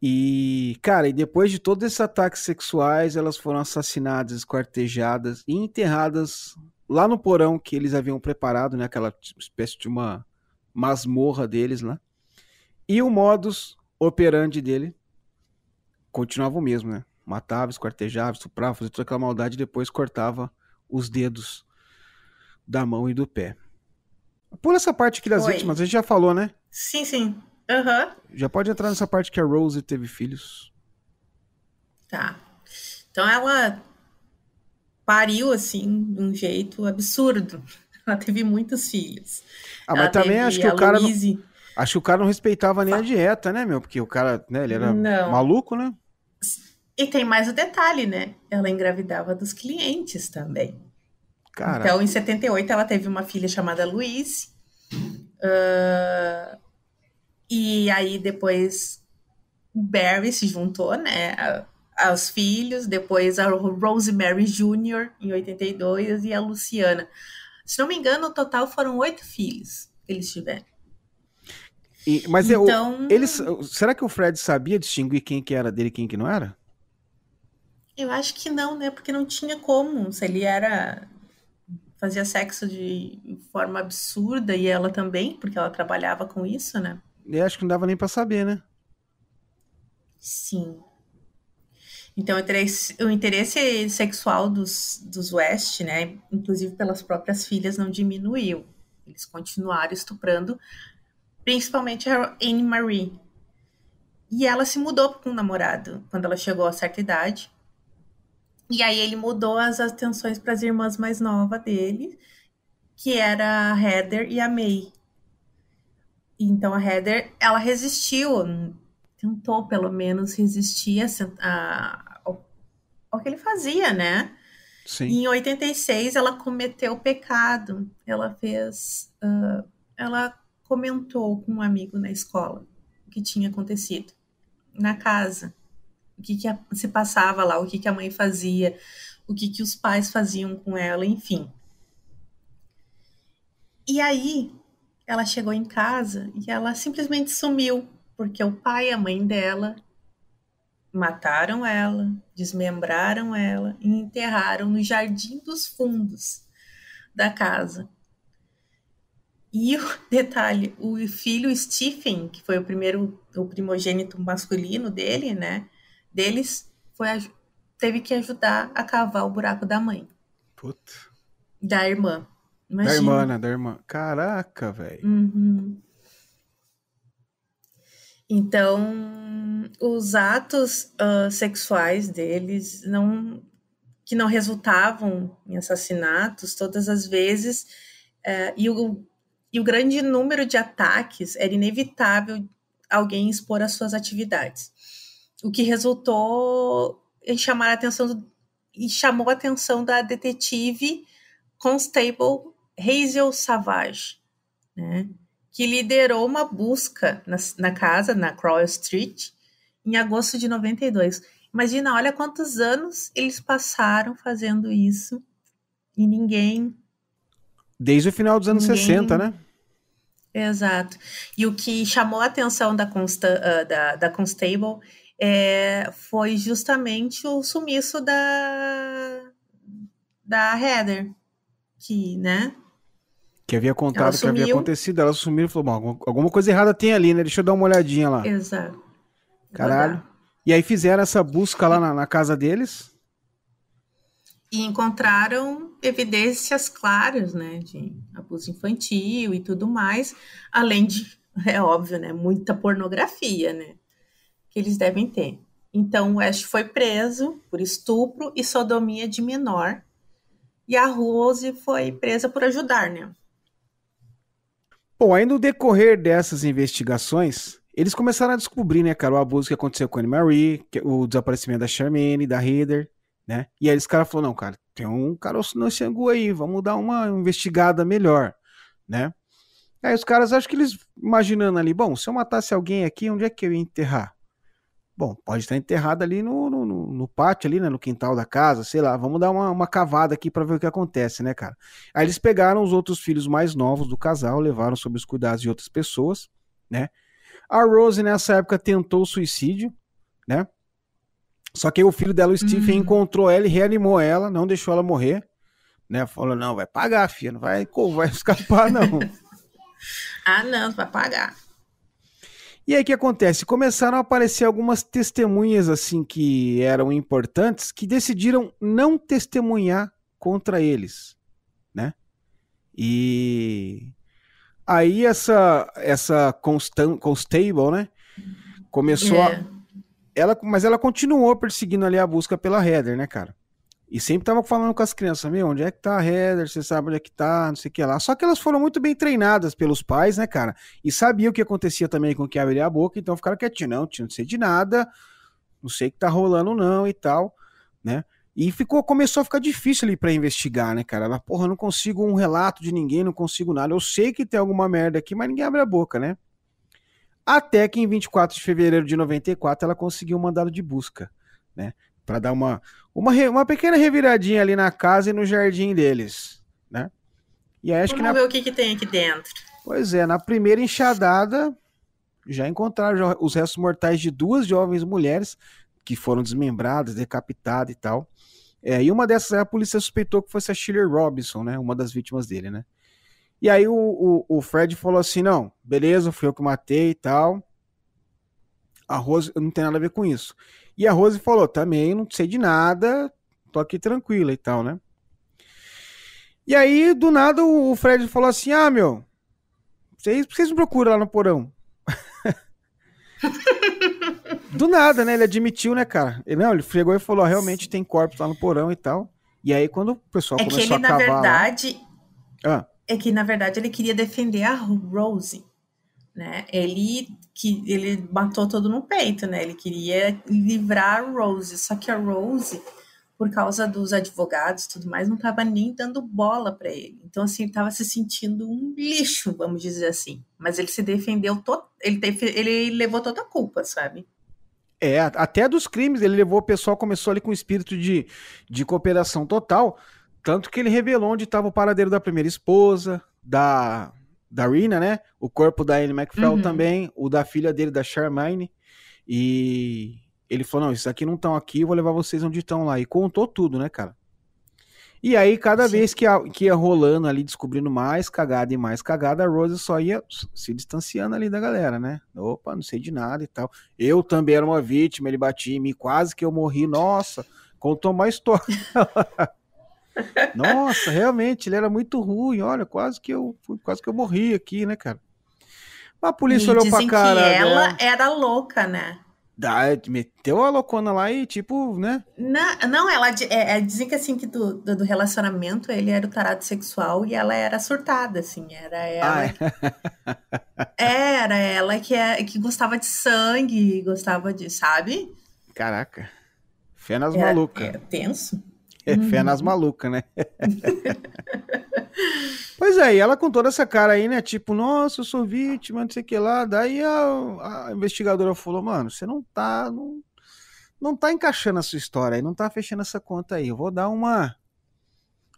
E, cara, e depois de todos esses ataques sexuais, elas foram assassinadas, esquartejadas e enterradas lá no porão que eles haviam preparado, né? Aquela espécie de uma masmorra deles lá. E o modus operandi dele continuava o mesmo, né? Matava, esquartejava, estuprava, fazia toda aquela maldade e depois cortava os dedos da mão e do pé. Pula essa parte aqui das Oi. vítimas, a gente já falou, né? Sim, sim. Aham. Já pode entrar nessa parte que a Rose teve filhos. Tá. Então ela pariu assim de um jeito absurdo. Ela teve muitos filhos. Ah, mas Ela também teve acho que o cara não, acho que o cara não respeitava nem a dieta, né, meu? Porque o cara, né, ele era Não. maluco, né? E tem mais o detalhe, né? Ela engravidava dos clientes também. Cara, Então, em 78, ela teve uma filha chamada Louise. Ah, E aí depois o Barry se juntou, né? Aos filhos, depois a Rosemary Jr. em 82 e a Luciana. Se não me engano, no total foram oito filhos que eles tiveram. E, mas então, eu, eles, será que o Fred sabia distinguir quem que era dele e quem que não era? Eu acho que não, né? Porque não tinha como. Se ele era fazia sexo de forma absurda e ela também, porque ela trabalhava com isso, né? Eu acho que não dava nem para saber, né? Sim. Então, o interesse, o interesse sexual dos, dos West, né, inclusive pelas próprias filhas, não diminuiu. Eles continuaram estuprando, principalmente a Anne Marie. E ela se mudou com o namorado quando ela chegou a certa idade. E aí ele mudou as atenções para as irmãs mais novas dele, que era a Heather e a May. Então a Heather, ela resistiu, tentou pelo menos resistir a, a, ao, ao, que ele fazia, né? Sim. E em 86 ela cometeu o pecado. Ela fez. Uh, ela comentou com um amigo na escola o que tinha acontecido na casa o que, que a, se passava lá, o que, que a mãe fazia, o que, que os pais faziam com ela, enfim. E aí, ela chegou em casa e ela simplesmente sumiu, porque o pai e a mãe dela mataram ela, desmembraram ela e enterraram no jardim dos fundos da casa. E o detalhe, o filho Stephen, que foi o primeiro, o primogênito masculino dele, né? deles foi teve que ajudar a cavar o buraco da mãe. Puta. Da irmã. Imagina. Da irmã, né? Da irmã. Caraca, velho. Uhum. Então, os atos uh, sexuais deles não que não resultavam em assassinatos todas as vezes uh, e, o, e o grande número de ataques era inevitável alguém expor as suas atividades o que resultou em chamar a atenção do, e chamou a atenção da detetive Constable Hazel Savage, né, que liderou uma busca na, na casa, na Crawl Street, em agosto de 92. Imagina, olha quantos anos eles passaram fazendo isso e ninguém. Desde o final dos anos ninguém... 60, né? Exato. E o que chamou a atenção da, Consta, uh, da, da Constable é, foi justamente o sumiço da, da Heather, que, né? Que havia contado que havia acontecido, ela sumiu e falou: Bom, alguma coisa errada tem ali, né? Deixa eu dar uma olhadinha lá. Exato. Caralho. E aí fizeram essa busca lá na, na casa deles. E encontraram evidências claras, né, de abuso infantil e tudo mais, além de, é óbvio, né, muita pornografia, né que eles devem ter. Então, o West foi preso por estupro e sodomia de menor, e a Rose foi presa por ajudar, né? Bom, aí no decorrer dessas investigações, eles começaram a descobrir, né, cara, o abuso que aconteceu com a Anne Marie, o desaparecimento da Charmaine, da Heather, né? E aí os caras falaram, não, cara, tem um caroço no Xangu aí, vamos dar uma investigada melhor, né? Aí os caras, acho que eles imaginando ali, bom, se eu matasse alguém aqui, onde é que eu ia enterrar? Bom, pode estar enterrado ali no, no, no, pátio, ali, né? No quintal da casa, sei lá. Vamos dar uma, uma cavada aqui para ver o que acontece, né, cara? Aí eles pegaram os outros filhos mais novos do casal, levaram sob os cuidados de outras pessoas, né? A Rose, nessa época, tentou o suicídio, né? Só que o filho dela, o Stephen, uhum. encontrou ela e reanimou ela, não deixou ela morrer, né? Falou, não, vai pagar, filha, não vai, vai escapar, não. ah, não, vai pagar. E aí o que acontece? Começaram a aparecer algumas testemunhas assim que eram importantes que decidiram não testemunhar contra eles, né? E aí essa essa Constan Constable, né? Começou é. a ela, mas ela continuou perseguindo ali a busca pela Heather, né, cara? E sempre tava falando com as crianças, meu, onde é que tá a Heather? Você sabe onde é que tá, não sei o que lá. Só que elas foram muito bem treinadas pelos pais, né, cara? E sabiam o que acontecia também com que abria a boca, então ficaram quietinhos, não, não sei de nada, não sei o que tá rolando não e tal, né? E ficou, começou a ficar difícil ali para investigar, né, cara? Ela, porra, não consigo um relato de ninguém, não consigo nada. Eu sei que tem alguma merda aqui, mas ninguém abre a boca, né? Até que em 24 de fevereiro de 94 ela conseguiu um mandado de busca, né? Para dar uma, uma, uma pequena reviradinha ali na casa e no jardim deles, né? E aí, acho Vamos que na... ver o que, que tem aqui dentro. Pois é, na primeira enxadada já encontraram os restos mortais de duas jovens mulheres que foram desmembradas, decapitadas e tal. É, e uma dessas a polícia suspeitou que fosse a Shirley Robinson, né? Uma das vítimas dele, né? E aí o, o, o, Fred falou assim: não, beleza, fui eu que matei e tal. A Rose não tem nada a ver com isso. E a Rose falou: também não sei de nada, tô aqui tranquila e tal, né? E aí, do nada, o Fred falou assim: ah, meu, vocês, vocês me procuram lá no porão. do nada, né? Ele admitiu, né, cara? Ele, não, ele fregou e falou: realmente tem corpos lá no porão e tal. E aí, quando o pessoal é começou que ele, a cavar... na verdade. Lá... Ah é que na verdade ele queria defender a Rose, né? Ele que ele matou todo no peito, né? Ele queria livrar a Rose, só que a Rose, por causa dos advogados e tudo mais, não estava nem dando bola para ele. Então assim, ele estava se sentindo um lixo, vamos dizer assim. Mas ele se defendeu, to ele, teve, ele levou toda a culpa, sabe? É, até dos crimes, ele levou o pessoal, começou ali com espírito de, de cooperação total. Tanto que ele revelou onde estava o paradeiro da primeira esposa, da, da Rina, né? O corpo da Anne McFell uhum. também, o da filha dele, da Charmaine. E ele falou: não, esses aqui não estão aqui, vou levar vocês onde estão lá. E contou tudo, né, cara? E aí, cada Sim. vez que ia, que ia rolando ali, descobrindo mais cagada e mais cagada, a Rose só ia se distanciando ali da galera, né? Opa, não sei de nada e tal. Eu também era uma vítima, ele batia em mim, quase que eu morri. Nossa, contou uma história. Nossa, realmente, ele era muito ruim. Olha, quase que eu quase que eu morri aqui, né, cara? A polícia e olhou pra cara. Que ela né? era louca, né? Da, meteu a loucona lá e, tipo, né? Não, não ela é, é, dizem que assim que do, do, relacionamento ele era o tarado sexual e ela era surtada, assim. Era ela. Ah, é? era ela que, é, que gostava de sangue, gostava de, sabe? Caraca. Fé nas malucas. É tenso. É fé nas uhum. malucas, né? pois é, e ela com toda essa cara aí, né? Tipo, nossa, eu sou vítima, não sei o que lá. Daí a, a investigadora falou, mano, você não tá. Não, não tá encaixando a sua história aí, não tá fechando essa conta aí. Eu vou dar uma.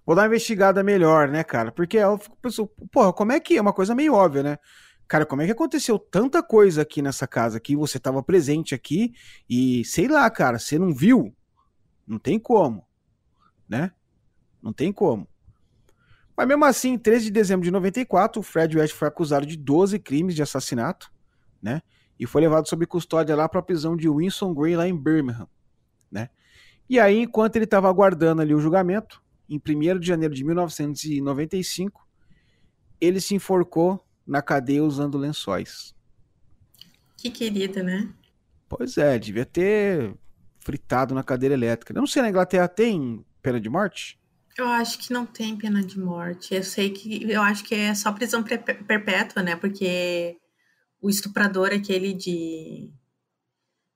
Vou dar uma investigada melhor, né, cara? Porque eu fico pensando, porra, como é que. É uma coisa meio óbvia, né? Cara, como é que aconteceu tanta coisa aqui nessa casa que você tava presente aqui e sei lá, cara, você não viu? Não tem como né? Não tem como. Mas mesmo assim, em 13 de dezembro de 94, o Fred West foi acusado de 12 crimes de assassinato, né? E foi levado sob custódia lá para a prisão de Winston Gray, lá em Birmingham, né? E aí, enquanto ele estava aguardando ali o julgamento, em 1 de janeiro de 1995, ele se enforcou na cadeia usando lençóis. Que querido, né? Pois é, devia ter fritado na cadeira elétrica. Eu não sei, na Inglaterra tem pena de morte? Eu acho que não tem pena de morte. Eu sei que eu acho que é só prisão perpétua, né? Porque o estuprador aquele de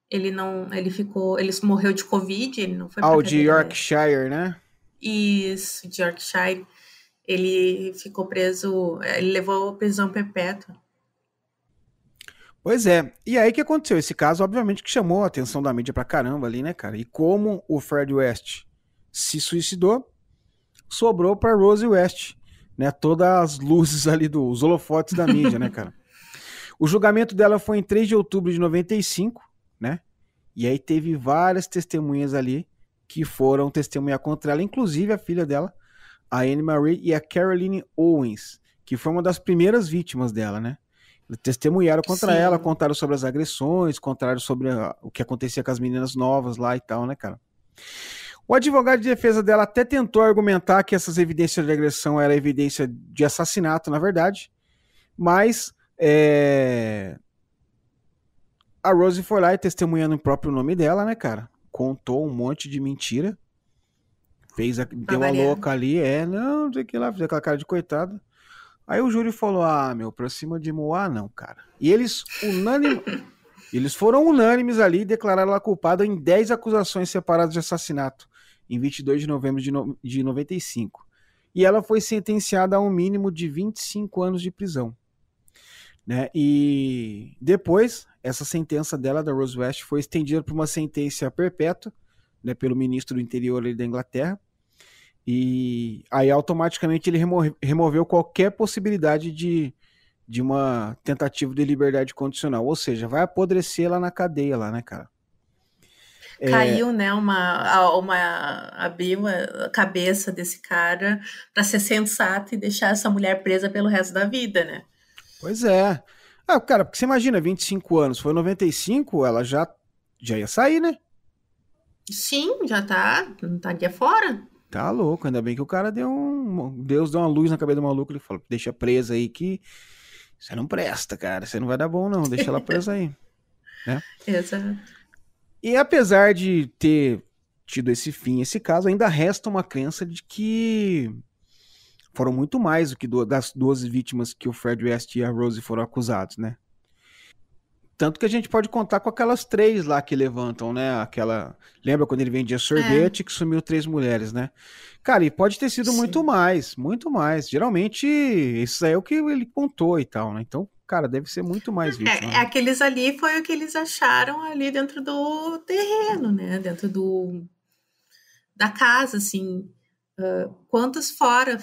ele não, ele ficou, ele morreu de covid, ele não foi Ah, o de Yorkshire, né? Isso, de Yorkshire. Ele ficou preso, ele levou prisão perpétua. Pois é. E aí que aconteceu? Esse caso, obviamente, que chamou a atenção da mídia pra caramba ali, né, cara? E como o Fred West se suicidou, sobrou para Rose West, né? Todas as luzes ali dos holofotes da mídia, né, cara? O julgamento dela foi em 3 de outubro de 95, né? E aí teve várias testemunhas ali que foram testemunhar contra ela, inclusive a filha dela, a Anne Marie e a Caroline Owens, que foi uma das primeiras vítimas dela, né? Testemunharam contra Sim. ela, contaram sobre as agressões, contaram sobre a, o que acontecia com as meninas novas lá e tal, né, cara? O advogado de defesa dela até tentou argumentar que essas evidências de agressão eram evidência de assassinato, na verdade, mas é... a Rose foi lá e testemunhando o próprio nome dela, né, cara? Contou um monte de mentira, fez a... deu a louca ali, é, não, não sei o que lá, fez aquela cara de coitada. Aí o júri falou: Ah, meu, pra cima de Moá, não, cara. E eles unânime. Eles foram unânimes ali e declararam ela culpada em 10 acusações separadas de assassinato em 22 de novembro de, no, de 95. E ela foi sentenciada a um mínimo de 25 anos de prisão. Né? E depois, essa sentença dela, da Rose West, foi estendida para uma sentença perpétua né, pelo ministro do interior da Inglaterra. E aí, automaticamente, ele removeu qualquer possibilidade de, de uma tentativa de liberdade condicional. Ou seja, vai apodrecer lá na cadeia, lá, né, cara? É. Caiu, é... né, uma, uma abriu a cabeça desse cara para ser sensato e deixar essa mulher presa pelo resto da vida, né? Pois é. Ah, cara, porque você imagina, 25 anos, foi 95, ela já, já ia sair, né? Sim, já tá, não tá aqui fora. Tá louco, ainda bem que o cara deu um. Deus deu uma luz na cabeça do maluco, ele falou: deixa presa aí que você não presta, cara. Você não vai dar bom, não. Deixa ela presa aí. né? Exato. E apesar de ter tido esse fim, esse caso, ainda resta uma crença de que foram muito mais do que das duas vítimas que o Fred West e a Rose foram acusados, né? Tanto que a gente pode contar com aquelas três lá que levantam, né? Aquela. Lembra quando ele vendia sorvete é. que sumiu três mulheres, né? Cara, e pode ter sido Sim. muito mais, muito mais. Geralmente, isso aí é o que ele contou e tal, né? Então, cara, deve ser muito mais vítima. É, né? aqueles ali foi o que eles acharam ali dentro do terreno, né? Dentro do da casa, assim. Uh, quantas fora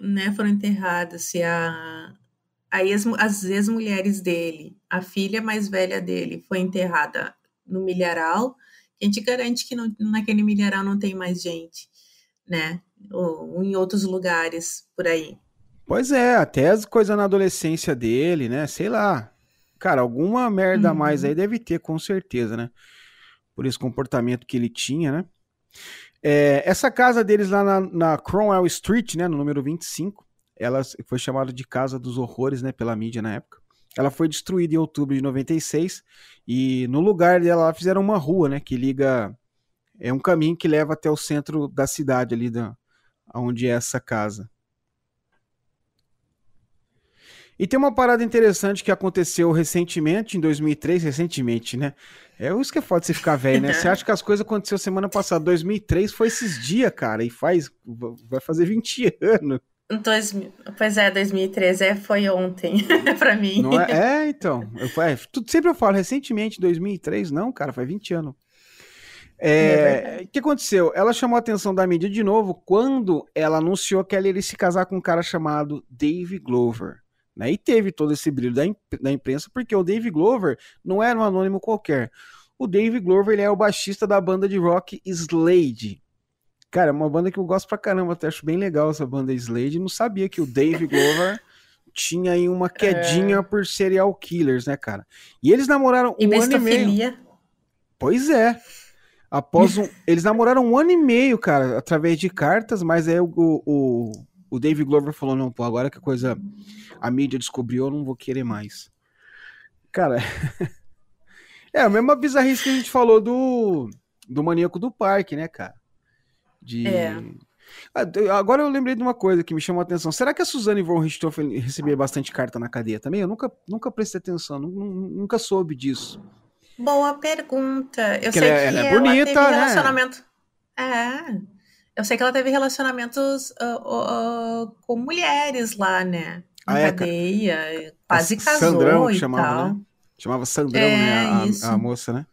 né, foram enterradas? Se a, a ex, as ex-mulheres dele, a filha mais velha dele foi enterrada no milharal, a gente garante que não, naquele milharal não tem mais gente, né? Ou, ou em outros lugares por aí. Pois é, até as coisas na adolescência dele, né? Sei lá. Cara, alguma merda a mais uhum. aí deve ter, com certeza, né? Por esse comportamento que ele tinha, né? É, essa casa deles lá na, na Cromwell Street, né? No número 25, ela foi chamada de Casa dos Horrores, né? Pela mídia na época. Ela foi destruída em outubro de 96 e no lugar dela fizeram uma rua, né? Que liga. É um caminho que leva até o centro da cidade ali, da, onde é essa casa. E tem uma parada interessante que aconteceu recentemente, em 2003, recentemente, né? É isso que é foda você ficar velho, né? Você acha que as coisas aconteceram semana passada. 2003 foi esses dias, cara, e faz. Vai fazer 20 anos. Dois, pois é, 2013 é, foi ontem para mim. Não é, é então. Eu, é, tudo, sempre eu falo, recentemente, 2003, não, cara, faz 20 anos. É, o é que aconteceu? Ela chamou a atenção da mídia de novo quando ela anunciou que ela iria se casar com um cara chamado Dave Glover. Né? E teve todo esse brilho da, da imprensa, porque o Dave Glover não era um anônimo qualquer. O Dave Glover ele é o baixista da banda de rock Slade. Cara, é uma banda que eu gosto pra caramba, até acho bem legal essa banda Slade. Não sabia que o Dave Glover tinha aí uma quedinha é... por serial killers, né, cara? E eles namoraram e um ano e meio. Pois é. Após um... eles namoraram um ano e meio, cara, através de cartas, mas aí o, o, o Dave Glover falou: não, pô, agora que a coisa a mídia descobriu, eu não vou querer mais. Cara, é a mesma bizarrice que a gente falou do, do maníaco do parque, né, cara? De. É. Ah, agora eu lembrei de uma coisa que me chamou a atenção. Será que a Suzane von Richthofen recebia bastante carta na cadeia também? Eu nunca, nunca prestei atenção, nunca soube disso. Boa pergunta. Eu Porque sei ela, é, que ela é bonita, ela teve né? relacionamento. É. Eu sei que ela teve relacionamentos uh, uh, com mulheres lá, né? Na ah, cadeia, é, quase casou Sandrão, e chamava, tal. Né? Chamava Sandrão, é, né? A, a, moça, né?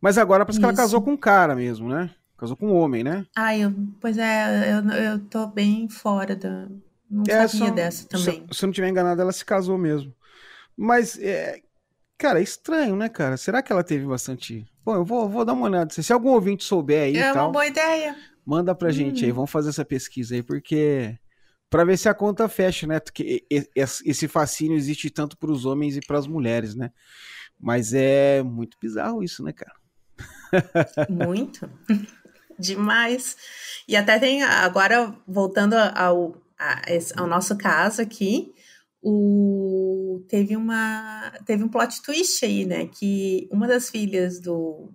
Mas agora parece isso. que ela casou com um cara mesmo, né? Casou com um homem, né? Ah, eu, pois é, eu, eu tô bem fora da. Não é, sabia só, dessa também. Se, se eu não tiver enganado, ela se casou mesmo. Mas, é, cara, é estranho, né, cara? Será que ela teve bastante. Bom, eu vou, vou dar uma olhada. Se algum ouvinte souber aí. É tal, uma boa ideia. Manda pra hum. gente aí, hum. vamos fazer essa pesquisa aí, porque. Pra ver se a conta fecha, né? Porque esse fascínio existe tanto para os homens e para as mulheres, né? Mas é muito bizarro isso, né, cara? Muito. Demais. E até tem, agora, voltando ao, ao nosso caso aqui, o, teve, uma, teve um plot twist aí, né? Que uma das filhas do,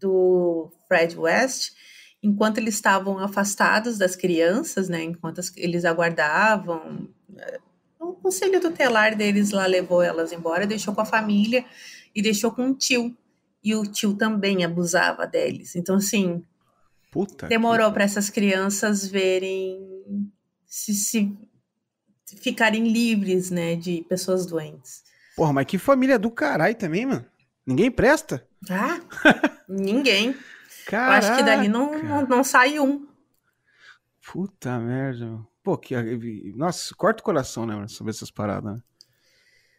do Fred West enquanto eles estavam afastados das crianças, né, enquanto eles aguardavam, é, o conselho tutelar deles lá levou elas embora, deixou com a família e deixou com o tio. E o tio também abusava deles. Então, assim, Puta demorou que... para essas crianças verem se, se, ficarem livres, né, de pessoas doentes. Porra, mas que família do caralho também, mano. Ninguém presta? Ah, ninguém. Caraca. Eu acho que dali não, não, não sai um. Puta merda. Pô, que. Nossa, corta o coração, né, sobre essas paradas, né?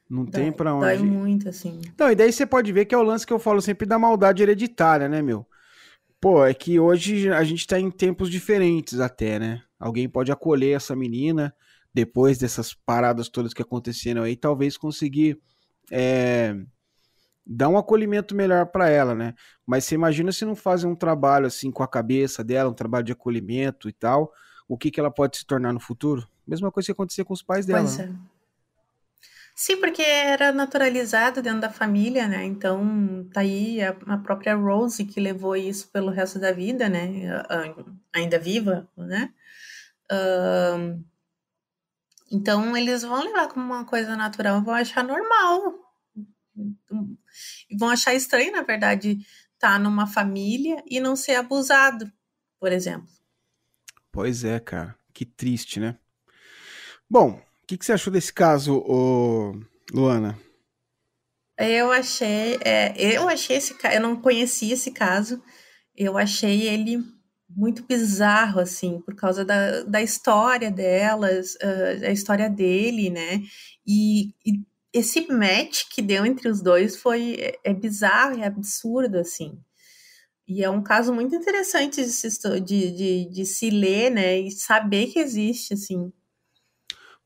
Não dói, tem pra onde. Dói muito, assim. Então, e daí você pode ver que é o lance que eu falo sempre da maldade hereditária, né, meu? Pô, é que hoje a gente tá em tempos diferentes até, né? Alguém pode acolher essa menina depois dessas paradas todas que aconteceram aí, talvez conseguir é, dar um acolhimento melhor para ela, né? Mas você imagina se não fazem um trabalho assim com a cabeça dela, um trabalho de acolhimento e tal, o que, que ela pode se tornar no futuro? Mesma coisa que acontecer com os pais dela. Pois né? é. Sim, porque era naturalizado dentro da família, né? Então, tá aí a, a, própria Rose que levou isso pelo resto da vida, né? Ainda viva, né? Uh, então, eles vão levar como uma coisa natural, vão achar normal. Vão achar estranho, na verdade, estar tá numa família e não ser abusado, por exemplo. Pois é, cara. Que triste, né? Bom, o que, que você achou desse caso, Luana? Eu achei, é, eu achei esse caso, eu não conhecia esse caso, eu achei ele muito bizarro, assim, por causa da, da história delas, uh, a história dele, né? E, e, esse match que deu entre os dois foi é, é bizarro, é absurdo, assim. E é um caso muito interessante de se, de, de, de se ler, né? E saber que existe, assim.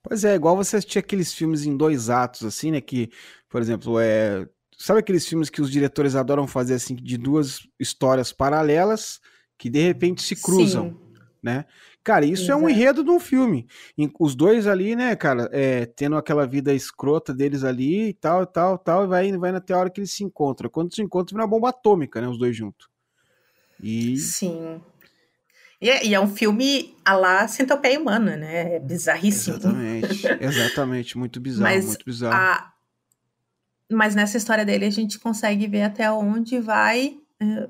Pois é, igual você assistir aqueles filmes em dois atos, assim, né? Que, por exemplo, é. Sabe aqueles filmes que os diretores adoram fazer, assim, de duas histórias paralelas que de repente se cruzam, Sim. né? Cara, isso Exato. é um enredo de um filme. Os dois ali, né, cara, é, tendo aquela vida escrota deles ali e tal, e tal, tal, e vai, vai até a hora que eles se encontram. Quando se encontram, vira uma bomba atômica, né, os dois juntos. E... Sim. E é, e é um filme a lá centopeia humana, né? É bizarríssimo. Exatamente, exatamente, muito bizarro, Mas muito bizarro. A... Mas nessa história dele a gente consegue ver até onde vai uh,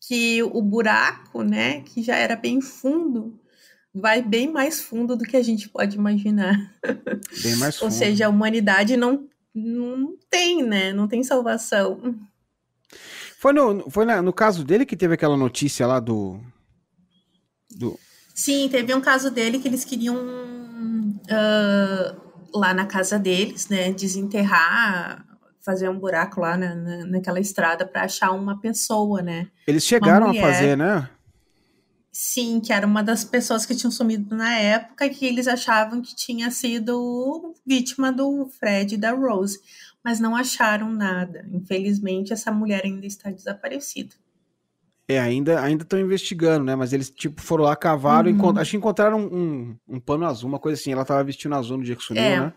que o buraco, né, que já era bem fundo, vai bem mais fundo do que a gente pode imaginar. Bem mais fundo. Ou seja, a humanidade não, não tem, né? Não tem salvação. Foi no, foi na, no caso dele que teve aquela notícia lá do, do. Sim, teve um caso dele que eles queriam uh, lá na casa deles, né? Desenterrar fazer um buraco lá na, na naquela estrada para achar uma pessoa, né? Eles chegaram a fazer, né? Sim, que era uma das pessoas que tinham sumido na época que eles achavam que tinha sido vítima do Fred e da Rose, mas não acharam nada. Infelizmente, essa mulher ainda está desaparecida. É, ainda ainda estão investigando, né? Mas eles tipo foram lá cavaram uhum. e acho que encontraram um, um, um, pano azul, uma coisa assim. Ela tava vestindo azul no dia que sumiu, é. né?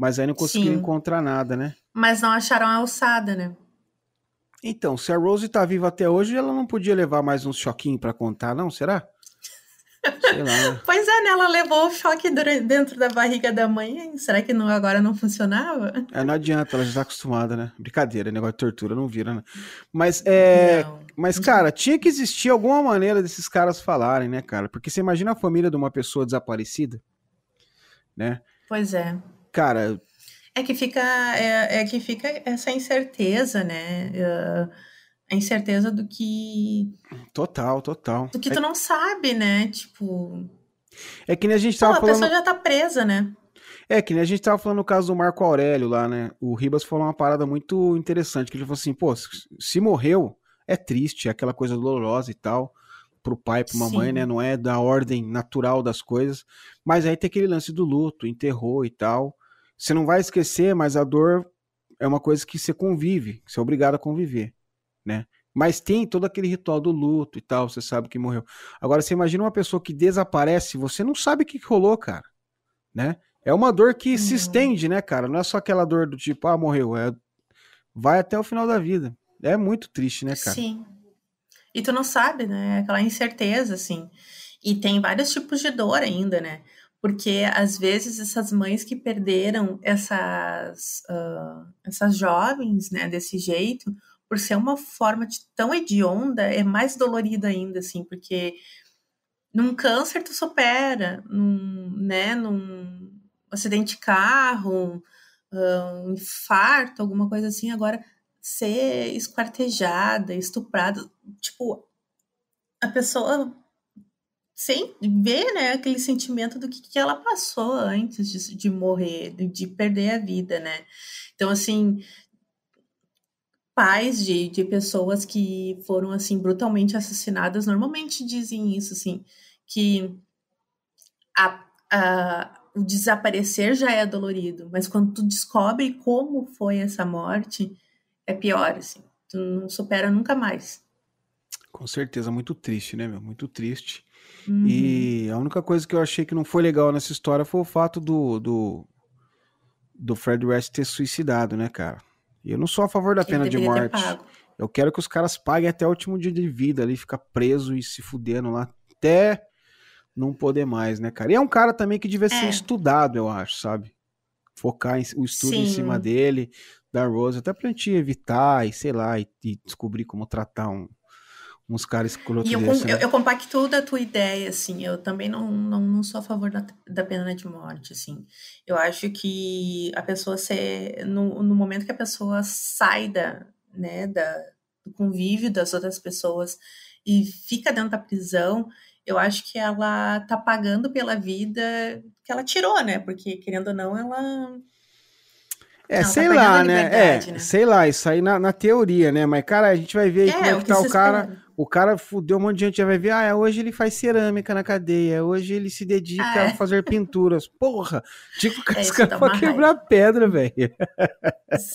Mas aí não conseguiram Sim. encontrar nada, né? Mas não acharam a alçada, né? Então, se a Rose tá viva até hoje, ela não podia levar mais uns choquinhos para contar, não? Será? Sei lá. Né? pois é, né? Ela levou o choque dentro da barriga da mãe. Será que não, agora não funcionava? É, não adianta, ela já tá acostumada, né? Brincadeira, negócio de tortura não vira, né? Mas, é. Não. Mas, cara, tinha que existir alguma maneira desses caras falarem, né, cara? Porque você imagina a família de uma pessoa desaparecida, né? Pois é. Cara. É que fica, é, é que fica essa incerteza, né? Uh, a incerteza do que. Total, total. Do que é... tu não sabe, né? Tipo. É que nem a gente tava Pô, falando. A pessoa já tá presa, né? É, que nem a gente tava falando no caso do Marco Aurélio lá, né? O Ribas falou uma parada muito interessante, que ele falou assim, pô, se morreu, é triste, é aquela coisa dolorosa e tal pro pai, pra mamãe, Sim. né? Não é da ordem natural das coisas. Mas aí tem aquele lance do luto, enterrou e tal. Você não vai esquecer, mas a dor é uma coisa que você convive, que você é obrigado a conviver, né? Mas tem todo aquele ritual do luto e tal, você sabe que morreu. Agora, você imagina uma pessoa que desaparece, você não sabe o que rolou, cara, né? É uma dor que se estende, né, cara? Não é só aquela dor do tipo, ah, morreu. É... Vai até o final da vida. É muito triste, né, cara? Sim. E tu não sabe, né? Aquela incerteza, assim. E tem vários tipos de dor ainda, né? Porque às vezes essas mães que perderam essas, uh, essas jovens, né, desse jeito, por ser uma forma de, tão hedionda, é mais dolorido ainda, assim, porque num câncer tu supera, num, né, num acidente de carro, um infarto, alguma coisa assim, agora ser esquartejada, estuprada, tipo, a pessoa sem ver, né, aquele sentimento do que, que ela passou antes de, de morrer, de, de perder a vida, né? Então, assim, pais de, de pessoas que foram assim brutalmente assassinadas normalmente dizem isso assim que a, a, o desaparecer já é dolorido mas quando tu descobre como foi essa morte é pior assim tu não supera nunca mais. Com certeza muito triste né meu? Muito triste uhum. e a única coisa que eu achei que não foi legal nessa história foi o fato do do, do Fred West ter suicidado né cara e eu não sou a favor da pena de morte. Eu quero que os caras paguem até o último dia de vida ali, ficar preso e se fudendo lá até não poder mais, né, cara? E é um cara também que devia ser é. estudado, eu acho, sabe? Focar em, o estudo Sim. em cima dele, da Rose, até pra gente evitar e sei lá, e, e descobrir como tratar um, uns caras escrotos E eu, desse, né? eu, eu, compacto da tua ideia, assim, eu também não, não, não sou a favor da, da pena de morte, assim. Eu acho que a pessoa ser, no, no momento que a pessoa sai da, né, da, do convívio das outras pessoas e fica dentro da prisão, eu acho que ela tá pagando pela vida que ela tirou, né? Porque, querendo ou não, ela é, não, tá sei tá lá, né? É, né? sei lá, isso aí na, na, teoria, né? Mas, cara, a gente vai ver aí é, como é que, que tá o cara. Espera. O cara fudeu um monte de gente, já vai ver, ah, hoje ele faz cerâmica na cadeia, hoje ele se dedica ah, é. a fazer pinturas. Porra! Tipo, é, os caras pra quebrar pedra, velho.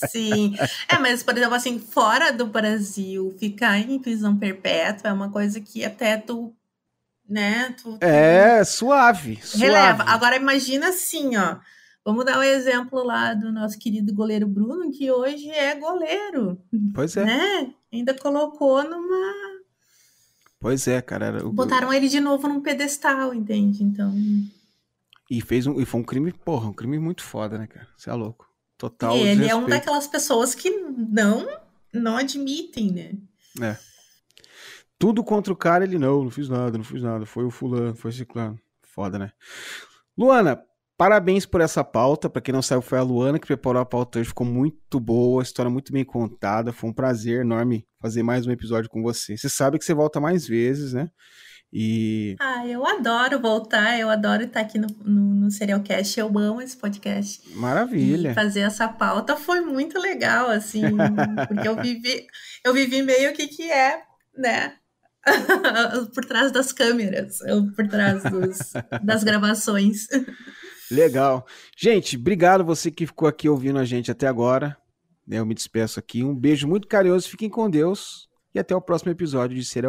Sim. É, mas, por exemplo, assim, fora do Brasil, ficar em prisão perpétua é uma coisa que até tu né? Tu, tu... É, suave, Releva. Suave. Agora imagina assim, ó. Vamos dar o um exemplo lá do nosso querido goleiro Bruno, que hoje é goleiro. Pois é. Né? Ainda colocou numa Pois é, cara. Era... Botaram ele de novo num pedestal, entende? Então. E fez um, e foi um crime, porra, um crime muito foda, né, cara? Você é louco. Total. E ele é um daquelas pessoas que não não admitem, né? É. Tudo contra o cara, ele não, não fiz nada, não fiz nada. Foi o fulano, foi esse clã. Foda, né? Luana, Parabéns por essa pauta. Para quem não sabe, foi a Luana que preparou a pauta hoje. Ficou muito boa, a história muito bem contada. Foi um prazer enorme fazer mais um episódio com você. Você sabe que você volta mais vezes, né? E. Ah, eu adoro voltar, eu adoro estar aqui no, no, no Serialcast. Eu amo esse podcast. Maravilha. E fazer essa pauta foi muito legal, assim, porque eu vivi, eu vivi meio que que é, né? por trás das câmeras, por trás dos, das gravações. Legal. Gente, obrigado você que ficou aqui ouvindo a gente até agora. Eu me despeço aqui. Um beijo muito carinhoso, fiquem com Deus e até o próximo episódio de Ser